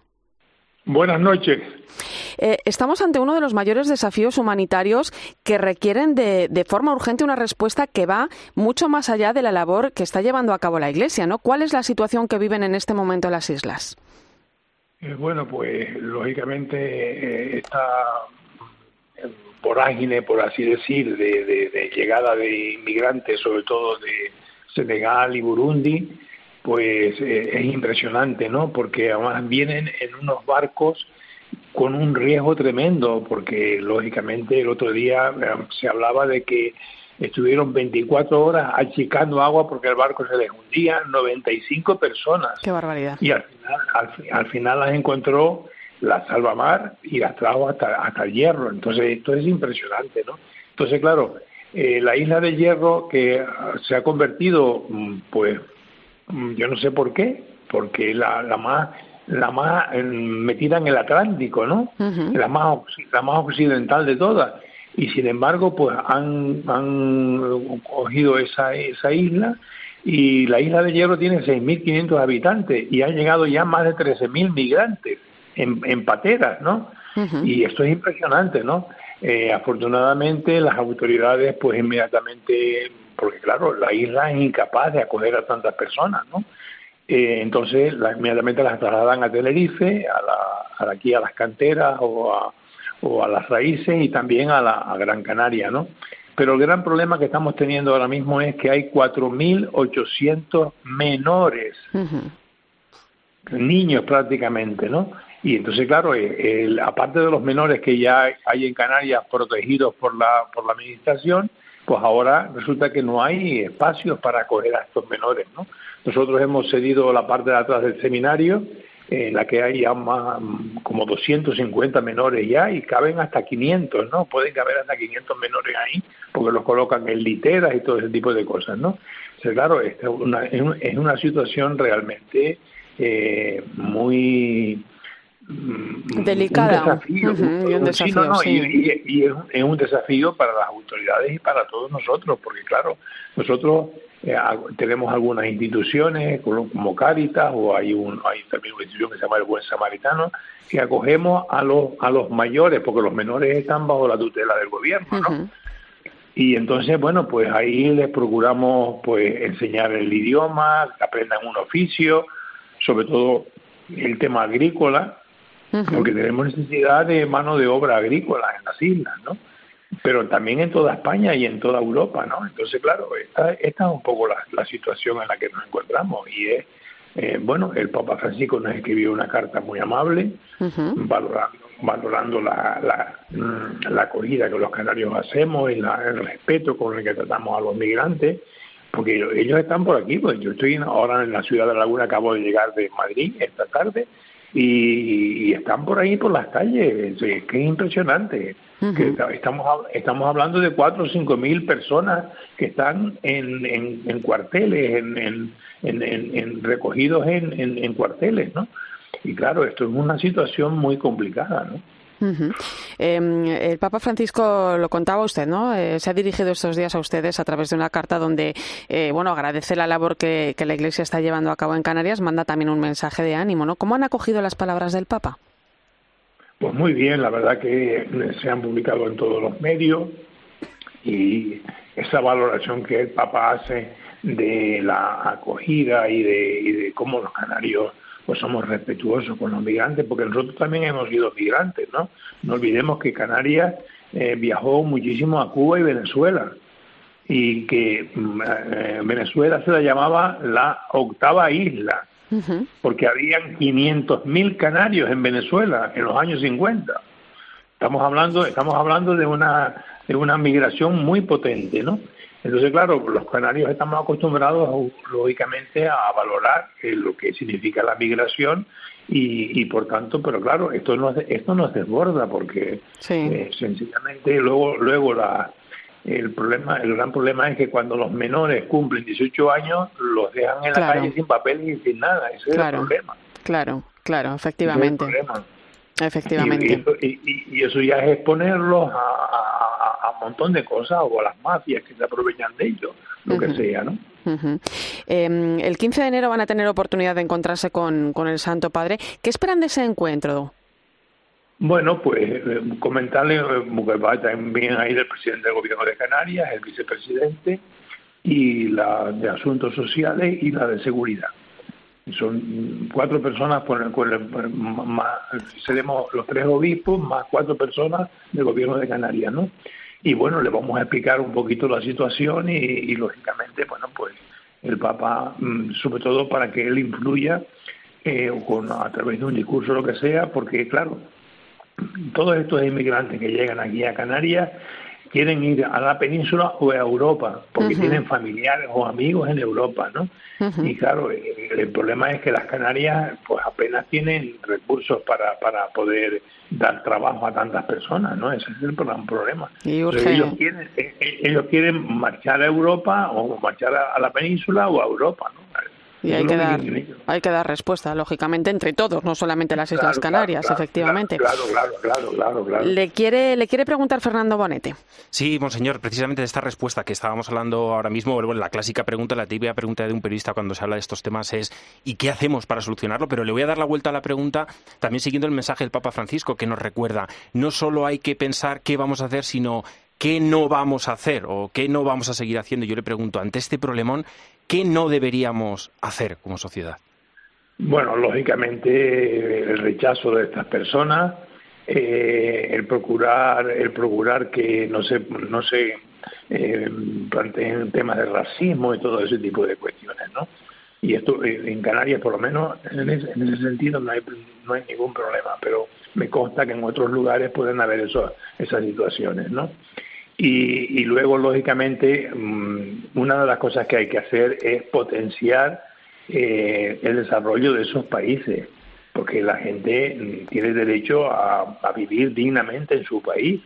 Buenas noches. Eh, estamos ante uno de los mayores desafíos humanitarios que requieren de, forma urgente una respuesta que va mucho más allá de la labor que está llevando a cabo la Iglesia, ¿no? ¿Cuál es la situación que viven en este momento las islas? Eh, bueno, pues lógicamente eh, esta vorágine, por así decir, de llegada de inmigrantes, sobre todo de Senegal y Burundi, pues eh, es impresionante, ¿no? Porque además vienen en unos barcos con un riesgo tremendo, porque lógicamente el otro día eh, se hablaba de que estuvieron 24 horas achicando agua porque el barco se les hundía, 95 personas. Qué barbaridad. Y al final, al, final las encontró la salvamar y las trajo hasta, hasta el hierro. Entonces, esto es impresionante, ¿no? Entonces, claro, eh, la isla de Hierro que se ha convertido, mm, pues, yo no sé por qué, porque la, la más la más eh, metida en el Atlántico, ¿no? La más la más occidental de todas. Y sin embargo, pues han, han cogido esa, esa isla y la isla de Hierro tiene 6.500 habitantes y han llegado ya más de 13.000 migrantes en, en pateras, ¿no? Y esto es impresionante, ¿no? Eh, afortunadamente las autoridades pues inmediatamente porque claro, la isla es incapaz de acoger a tantas personas, ¿no? Eh, entonces, inmediatamente las trasladan a Tenerife, a, la, aquí a las canteras o a, o a las raíces y también a, la, Gran Canaria, ¿no? Pero el gran problema que estamos teniendo ahora mismo es que hay 4.800 menores, niños prácticamente, ¿no? Y entonces, claro, eh, aparte de los menores que ya hay en Canarias protegidos por la, por la administración, pues ahora resulta que no hay espacios para acoger a estos menores, ¿no? Nosotros hemos cedido la parte de atrás del seminario, en la que hay ya más, como 250 menores ya y caben hasta 500, ¿no? Pueden caber hasta 500 menores ahí porque los colocan en literas y todo ese tipo de cosas, ¿no? O claro, es una, es una situación realmente eh, muy Mm, delicada. desafío, y un desafío, y, es, un desafío para las autoridades y para todos nosotros, porque claro, nosotros eh, tenemos algunas instituciones como Cáritas o hay, un, hay también una institución que se llama el Buen Samaritano que acogemos a los, a los mayores, porque los menores están bajo la tutela del gobierno, ¿no? Y entonces, bueno, pues ahí les procuramos pues enseñar el idioma, que aprendan un oficio, sobre todo el tema agrícola, porque tenemos necesidad de mano de obra agrícola en las islas, ¿no? Pero también en toda España y en toda Europa, ¿no? Entonces, claro, esta, esta es un poco la, situación en la que nos encontramos y es, eh, bueno, el Papa Francisco nos escribió una carta muy amable, valorando, valorando la, la, mm, la, acogida que los canarios hacemos y el respeto con el que tratamos a los migrantes, porque ellos están por aquí, pues yo estoy ahora en la ciudad de Laguna, acabo de llegar de Madrid esta tarde, y, están por ahí por las calles, es, que es impresionante. que estamos, estamos hablando de cuatro o cinco mil personas que están en, en, cuarteles, en, en, recogidos en, cuarteles, ¿no? Y claro, esto es una situación muy complicada, ¿no? Em, el Papa Francisco lo contaba usted, ¿no? Eh, se ha dirigido estos días a ustedes a través de una carta donde, eh, bueno, agradece la labor que, la Iglesia está llevando a cabo en Canarias, manda también un mensaje de ánimo, ¿no? ¿Cómo han acogido las palabras del Papa? Pues muy bien, la verdad que se han publicado en todos los medios y esa valoración que el Papa hace de la acogida y de, y de cómo los canarios pues somos respetuosos con los migrantes, porque nosotros también hemos sido migrantes, ¿no? No olvidemos que Canarias eh, viajó muchísimo a Cuba y Venezuela, y que mm, eh, Venezuela se la llamaba la octava isla, porque habían 500.000 canarios en Venezuela en los años 50. Estamos hablando, estamos hablando de una, de una migración muy potente, ¿no? Entonces, claro, los canarios estamos acostumbrados, lógicamente, a valorar eh, lo que significa la migración y, por tanto, pero claro, esto no esto nos desborda porque eh, sencillamente luego luego la el problema el gran problema es que cuando los menores cumplen 18 años los dejan en la calle sin papel y sin nada, ese es el problema. Claro, claro, efectivamente. Efectivamente. Y, eso ya es exponerlos a, un montón de cosas o a las mafias que se aprovechan de ellos, lo que sea, ¿no? Em, el 15 de enero van a tener oportunidad de encontrarse con, con el Santo Padre. ¿Qué esperan de ese encuentro? Bueno, pues eh, comentarle eh, que va también ahí el presidente del gobierno de Canarias, el vicepresidente, y la de asuntos sociales y la de seguridad son cuatro personas, seremos los tres obispos más cuatro personas del gobierno de Canarias, ¿no? Y bueno, le vamos a explicar un poquito la situación y, lógicamente, bueno, pues el Papa, mm, sobre todo para que él influya eh, con, a través de un discurso o lo que sea, porque claro, todos estos inmigrantes que llegan aquí a Canarias quieren ir a la península o a Europa, porque tienen familiares o amigos en Europa, ¿no? Y claro, el, problema es que las Canarias pues apenas tienen recursos para, para poder dar trabajo a tantas personas, ¿no? Ese es el gran problema. ellos, quieren, eh, eh, ellos quieren marchar a Europa o marchar a la península o a Europa, ¿no? Y hay que, dar, hay que dar respuesta, lógicamente, entre todos, no solamente las Islas Canarias, efectivamente. Claro, claro, claro, claro, Le quiere, le quiere preguntar Fernando Bonete. Sí, monseñor, precisamente de esta respuesta que estábamos hablando ahora mismo, bueno, la clásica pregunta, la típica pregunta de un periodista cuando se habla de estos temas es ¿y qué hacemos para solucionarlo? Pero le voy a dar la vuelta a la pregunta también siguiendo el mensaje del Papa Francisco que nos recuerda, no solo hay que pensar qué vamos a hacer, sino qué no vamos a hacer o qué no vamos a seguir haciendo. Yo le pregunto, ante este problemón, ¿Qué no deberíamos hacer como sociedad? Bueno, lógicamente el rechazo de estas personas, eh, el procurar, el procurar que no se, no se eh, planteen temas de racismo y todo ese tipo de cuestiones, ¿no? Y esto eh, en Canarias, por lo menos, en ese, sentido no hay, no hay ningún problema, pero me consta que en otros lugares pueden haber eso, esas situaciones, ¿no? Y, luego, lógicamente, mm, una de las cosas que hay que hacer es potenciar eh, el desarrollo de esos países, porque la gente mm, tiene derecho a, vivir dignamente en su país,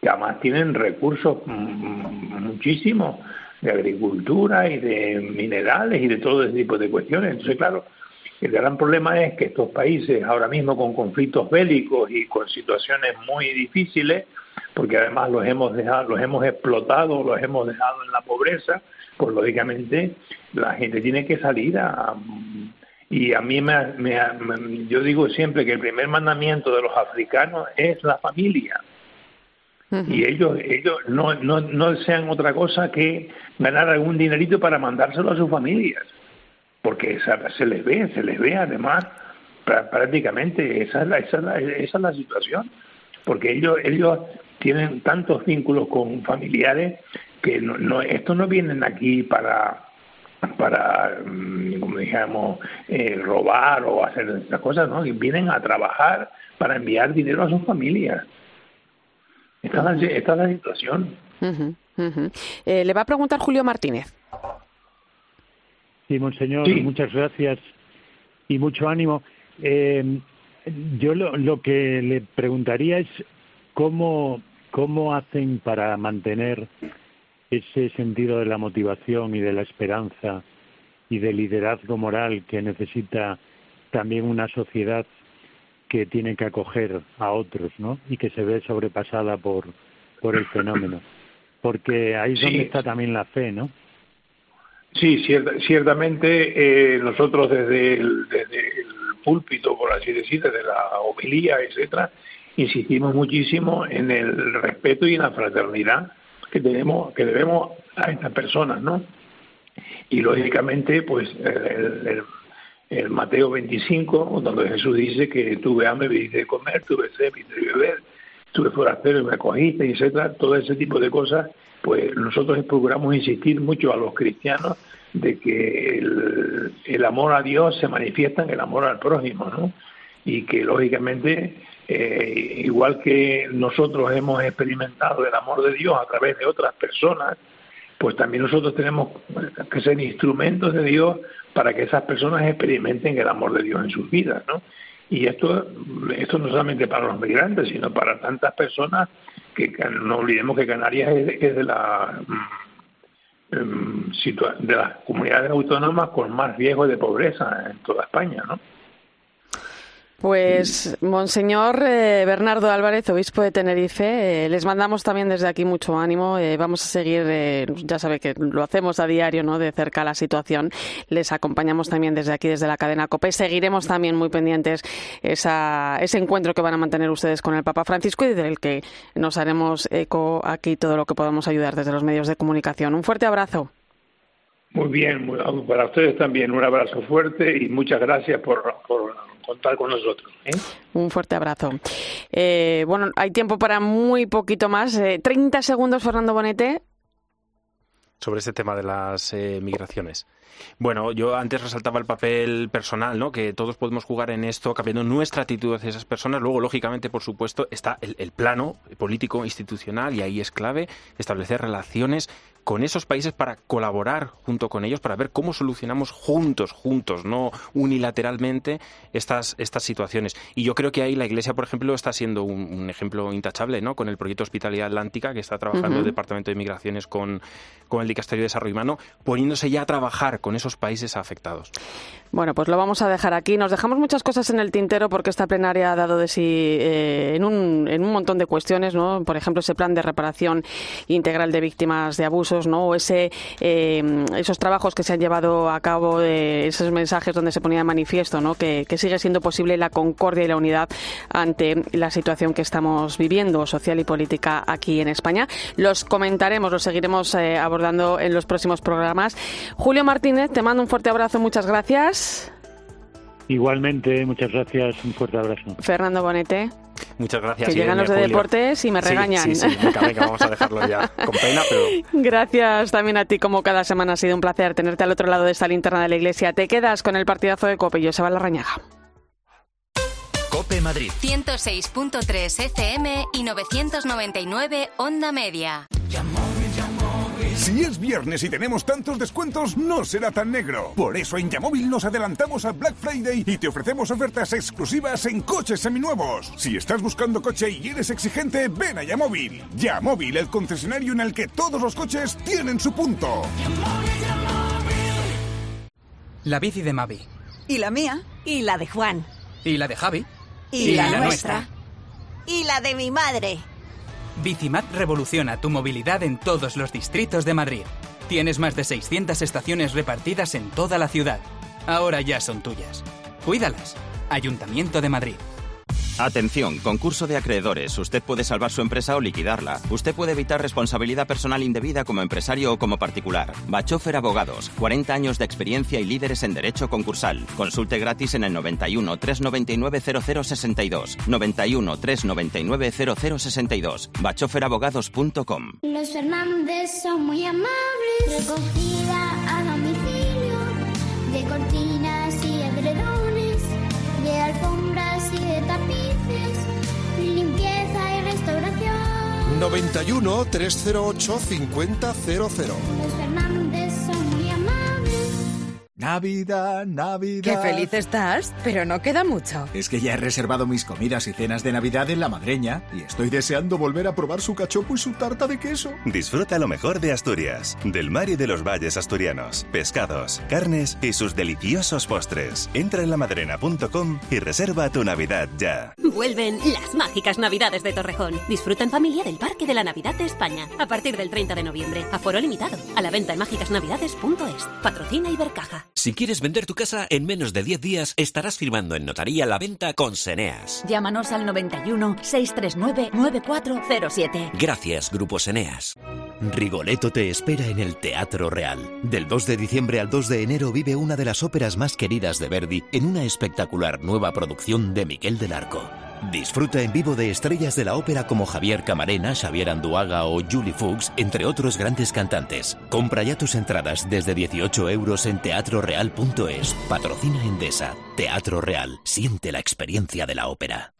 que además tienen recursos mm, muchísimos de agricultura y de minerales y de todo ese tipo de cuestiones. Entonces, claro, el gran problema es que estos países, ahora mismo con conflictos bélicos y con situaciones muy difíciles, porque además los hemos dejado, los hemos explotado, los hemos dejado en la pobreza, pues lógicamente la gente tiene que salir a, y a mí me, yo digo siempre que el primer mandamiento de los africanos es la familia. Y ellos, ellos no, no, no desean otra cosa que ganar algún dinerito para mandárselo a sus familias. Porque se les ve, se les ve además prácticamente esa es la, esa es la, esa es la situación, porque ellos, ellos tienen tantos vínculos con familiares que no, no estos no vienen aquí para para, mm, como dijamos, eh, robar o hacer estas cosas, ¿no? vienen a trabajar para enviar dinero a sus familias. Esta es la, esta es la situación. Eh, le va a preguntar Julio Martínez. Sí, monseñor, muchas gracias y mucho ánimo. Eh, yo lo, lo que le preguntaría es cómo, cómo hacen para mantener ese sentido de la motivación y de la esperanza y del liderazgo moral que necesita también una sociedad que tiene que acoger a otros, ¿no? Y que se ve sobrepasada por, por el fenómeno. Porque ahí es donde está también la fe, ¿no? Sí, ciertamente eh, nosotros desde el, púlpito, por así decir, desde la homilía, etcétera, insistimos muchísimo en el respeto y en la fraternidad que tenemos, que debemos a estas personas, ¿no? Y lógicamente, pues el, el, Mateo 25, donde Jesús dice que tuve hambre, me de comer, tuve sed, me de beber, tuve forastero y me acogiste, etcétera, todo ese tipo de cosas, pues nosotros procuramos insistir mucho a los cristianos de que el, amor a Dios se manifiesta en el amor al prójimo, ¿no? Y que lógicamente eh, igual que nosotros hemos experimentado el amor de Dios a través de otras personas, pues también nosotros tenemos que ser instrumentos de Dios para que esas personas experimenten el amor de Dios en sus vidas, ¿no? Y esto, esto no solamente para los migrantes, sino para tantas personas que no olvidemos que Canarias es, de la mm, em, de las comunidades autónomas con más riesgo de pobreza en toda España, ¿no? Pues, Monseñor eh, Bernardo Álvarez, obispo de Tenerife, eh, les mandamos también desde aquí mucho ánimo. Eh, vamos a seguir, ya sabe que lo hacemos a diario, ¿no? De cerca la situación. Les acompañamos también desde aquí, desde la cadena COPE. Seguiremos también muy pendientes esa, ese encuentro que van a mantener ustedes con el Papa Francisco y del que nos haremos eco aquí todo lo que podamos ayudar desde los medios de comunicación. Un fuerte abrazo. Muy bien, para ustedes también un abrazo fuerte y muchas gracias por contar con nosotros. ¿eh? Un fuerte abrazo. Eh, bueno, hay tiempo para muy poquito más. Eh, 30 segundos, Fernando Bonete. Sobre este tema de las eh, migraciones. Bueno, yo antes resaltaba el papel personal, ¿no? Que todos podemos jugar en esto, cambiando nuestra actitud hacia esas personas. Luego, lógicamente, por supuesto, está el, el plano político institucional y ahí es clave establecer relaciones con esos países para colaborar junto con ellos para ver cómo solucionamos juntos, juntos, no unilateralmente estas, estas situaciones. Y yo creo que ahí la Iglesia, por ejemplo, está siendo un, ejemplo intachable, ¿no? Con el proyecto Hospitalidad Atlántica que está trabajando el Departamento de Migraciones con, con el Dicasterio de Desarrollo Humano, poniéndose ya a trabajar con esos países afectados. Bueno, pues lo vamos a dejar aquí. Nos dejamos muchas cosas en el tintero porque esta plenaria ha dado de sí eh, en, un, en un montón de cuestiones, ¿no? Por ejemplo, ese plan de reparación integral de víctimas de abuso ¿no? O ese, eh, esos trabajos que se han llevado a cabo, esos mensajes donde se ponía de manifiesto, ¿no? Que, sigue siendo posible la concordia y la unidad ante la situación que estamos viviendo social y política aquí en España. Los comentaremos, los seguiremos eh, abordando en los próximos programas. Julio Martínez, te mando un fuerte abrazo, muchas gracias. Igualmente, muchas gracias, un fuerte abrazo. Fernando Bonete. Muchas gracias. Que llegan los de deportes y me regañan. Sí, sí, vamos a dejarlo ya con pena, pero... Gracias también a ti, como cada semana ha sido un placer tenerte al otro lado de esta linterna de la iglesia. Te quedas con el partidazo de Cope, yo se va la rañaga. Cope Madrid. 106.3 FM y 999 Onda Media. Si es viernes y tenemos tantos descuentos, no será tan negro. Por eso en Yamóvil nos adelantamos a Black Friday y te ofrecemos ofertas exclusivas en coches seminuevos. Si estás buscando coche y eres exigente, ven a Yamóvil. Yamóvil, el concesionario en el que todos los coches tienen su punto. La bici de Mavi. ¿Y la mía? ¿Y la de Juan? ¿Y la de Javi? ¿Y, la, nuestra? ¿Y la de mi madre? Bicimat revoluciona tu movilidad en todos los distritos de Madrid. Tienes más de 600 estaciones repartidas en toda la ciudad. Ahora ya son tuyas. Cuídalas. Ayuntamiento de Madrid. Atención, concurso de acreedores. Usted puede salvar su empresa o liquidarla. Usted puede evitar responsabilidad personal indebida como empresario o como particular. Bachofer Abogados, 40 años de experiencia y líderes en derecho concursal. Consulte gratis en el 91 399 0062. 91 399 0062. bachoferabogados.com. Los Fernández son muy amables. Recogida a domicilio de cortinas 91 308 5000. Los Fernández son. Navidad, Navidad. Qué feliz estás, pero no queda mucho. Es que ya he reservado mis comidas y cenas de Navidad en La Madreña y estoy deseando volver a probar su cachopo y su tarta de queso. Disfruta lo mejor de Asturias, del mar y de los valles asturianos, pescados, carnes y sus deliciosos postres. Entra en lamadrena.com y reserva tu Navidad ya. Vuelven las mágicas Navidades de Torrejón. Disfruta en familia del Parque de la Navidad de España. A partir del 30 de noviembre. Aforo limitado. A la venta en mágicasnavidades.es. Patrocina Ibercaja. Si quieres vender tu casa en menos de 10 días, estarás firmando en notaría la venta con Seneas. Llámanos al 91 639 9407. Gracias, Grupo Seneas. Rigoletto te espera en el Teatro Real. Del 2 de diciembre al 2 de enero vive una de las óperas más queridas de Verdi en una espectacular nueva producción de Miguel del Arco. Disfruta en vivo de estrellas de la ópera como Javier Camarena, Xavier Anduaga o Julie Fuchs, entre otros grandes cantantes. Compra ya tus entradas desde 18 euros en teatroreal.es. Patrocina Endesa. Teatro Real. Siente la experiencia de la ópera.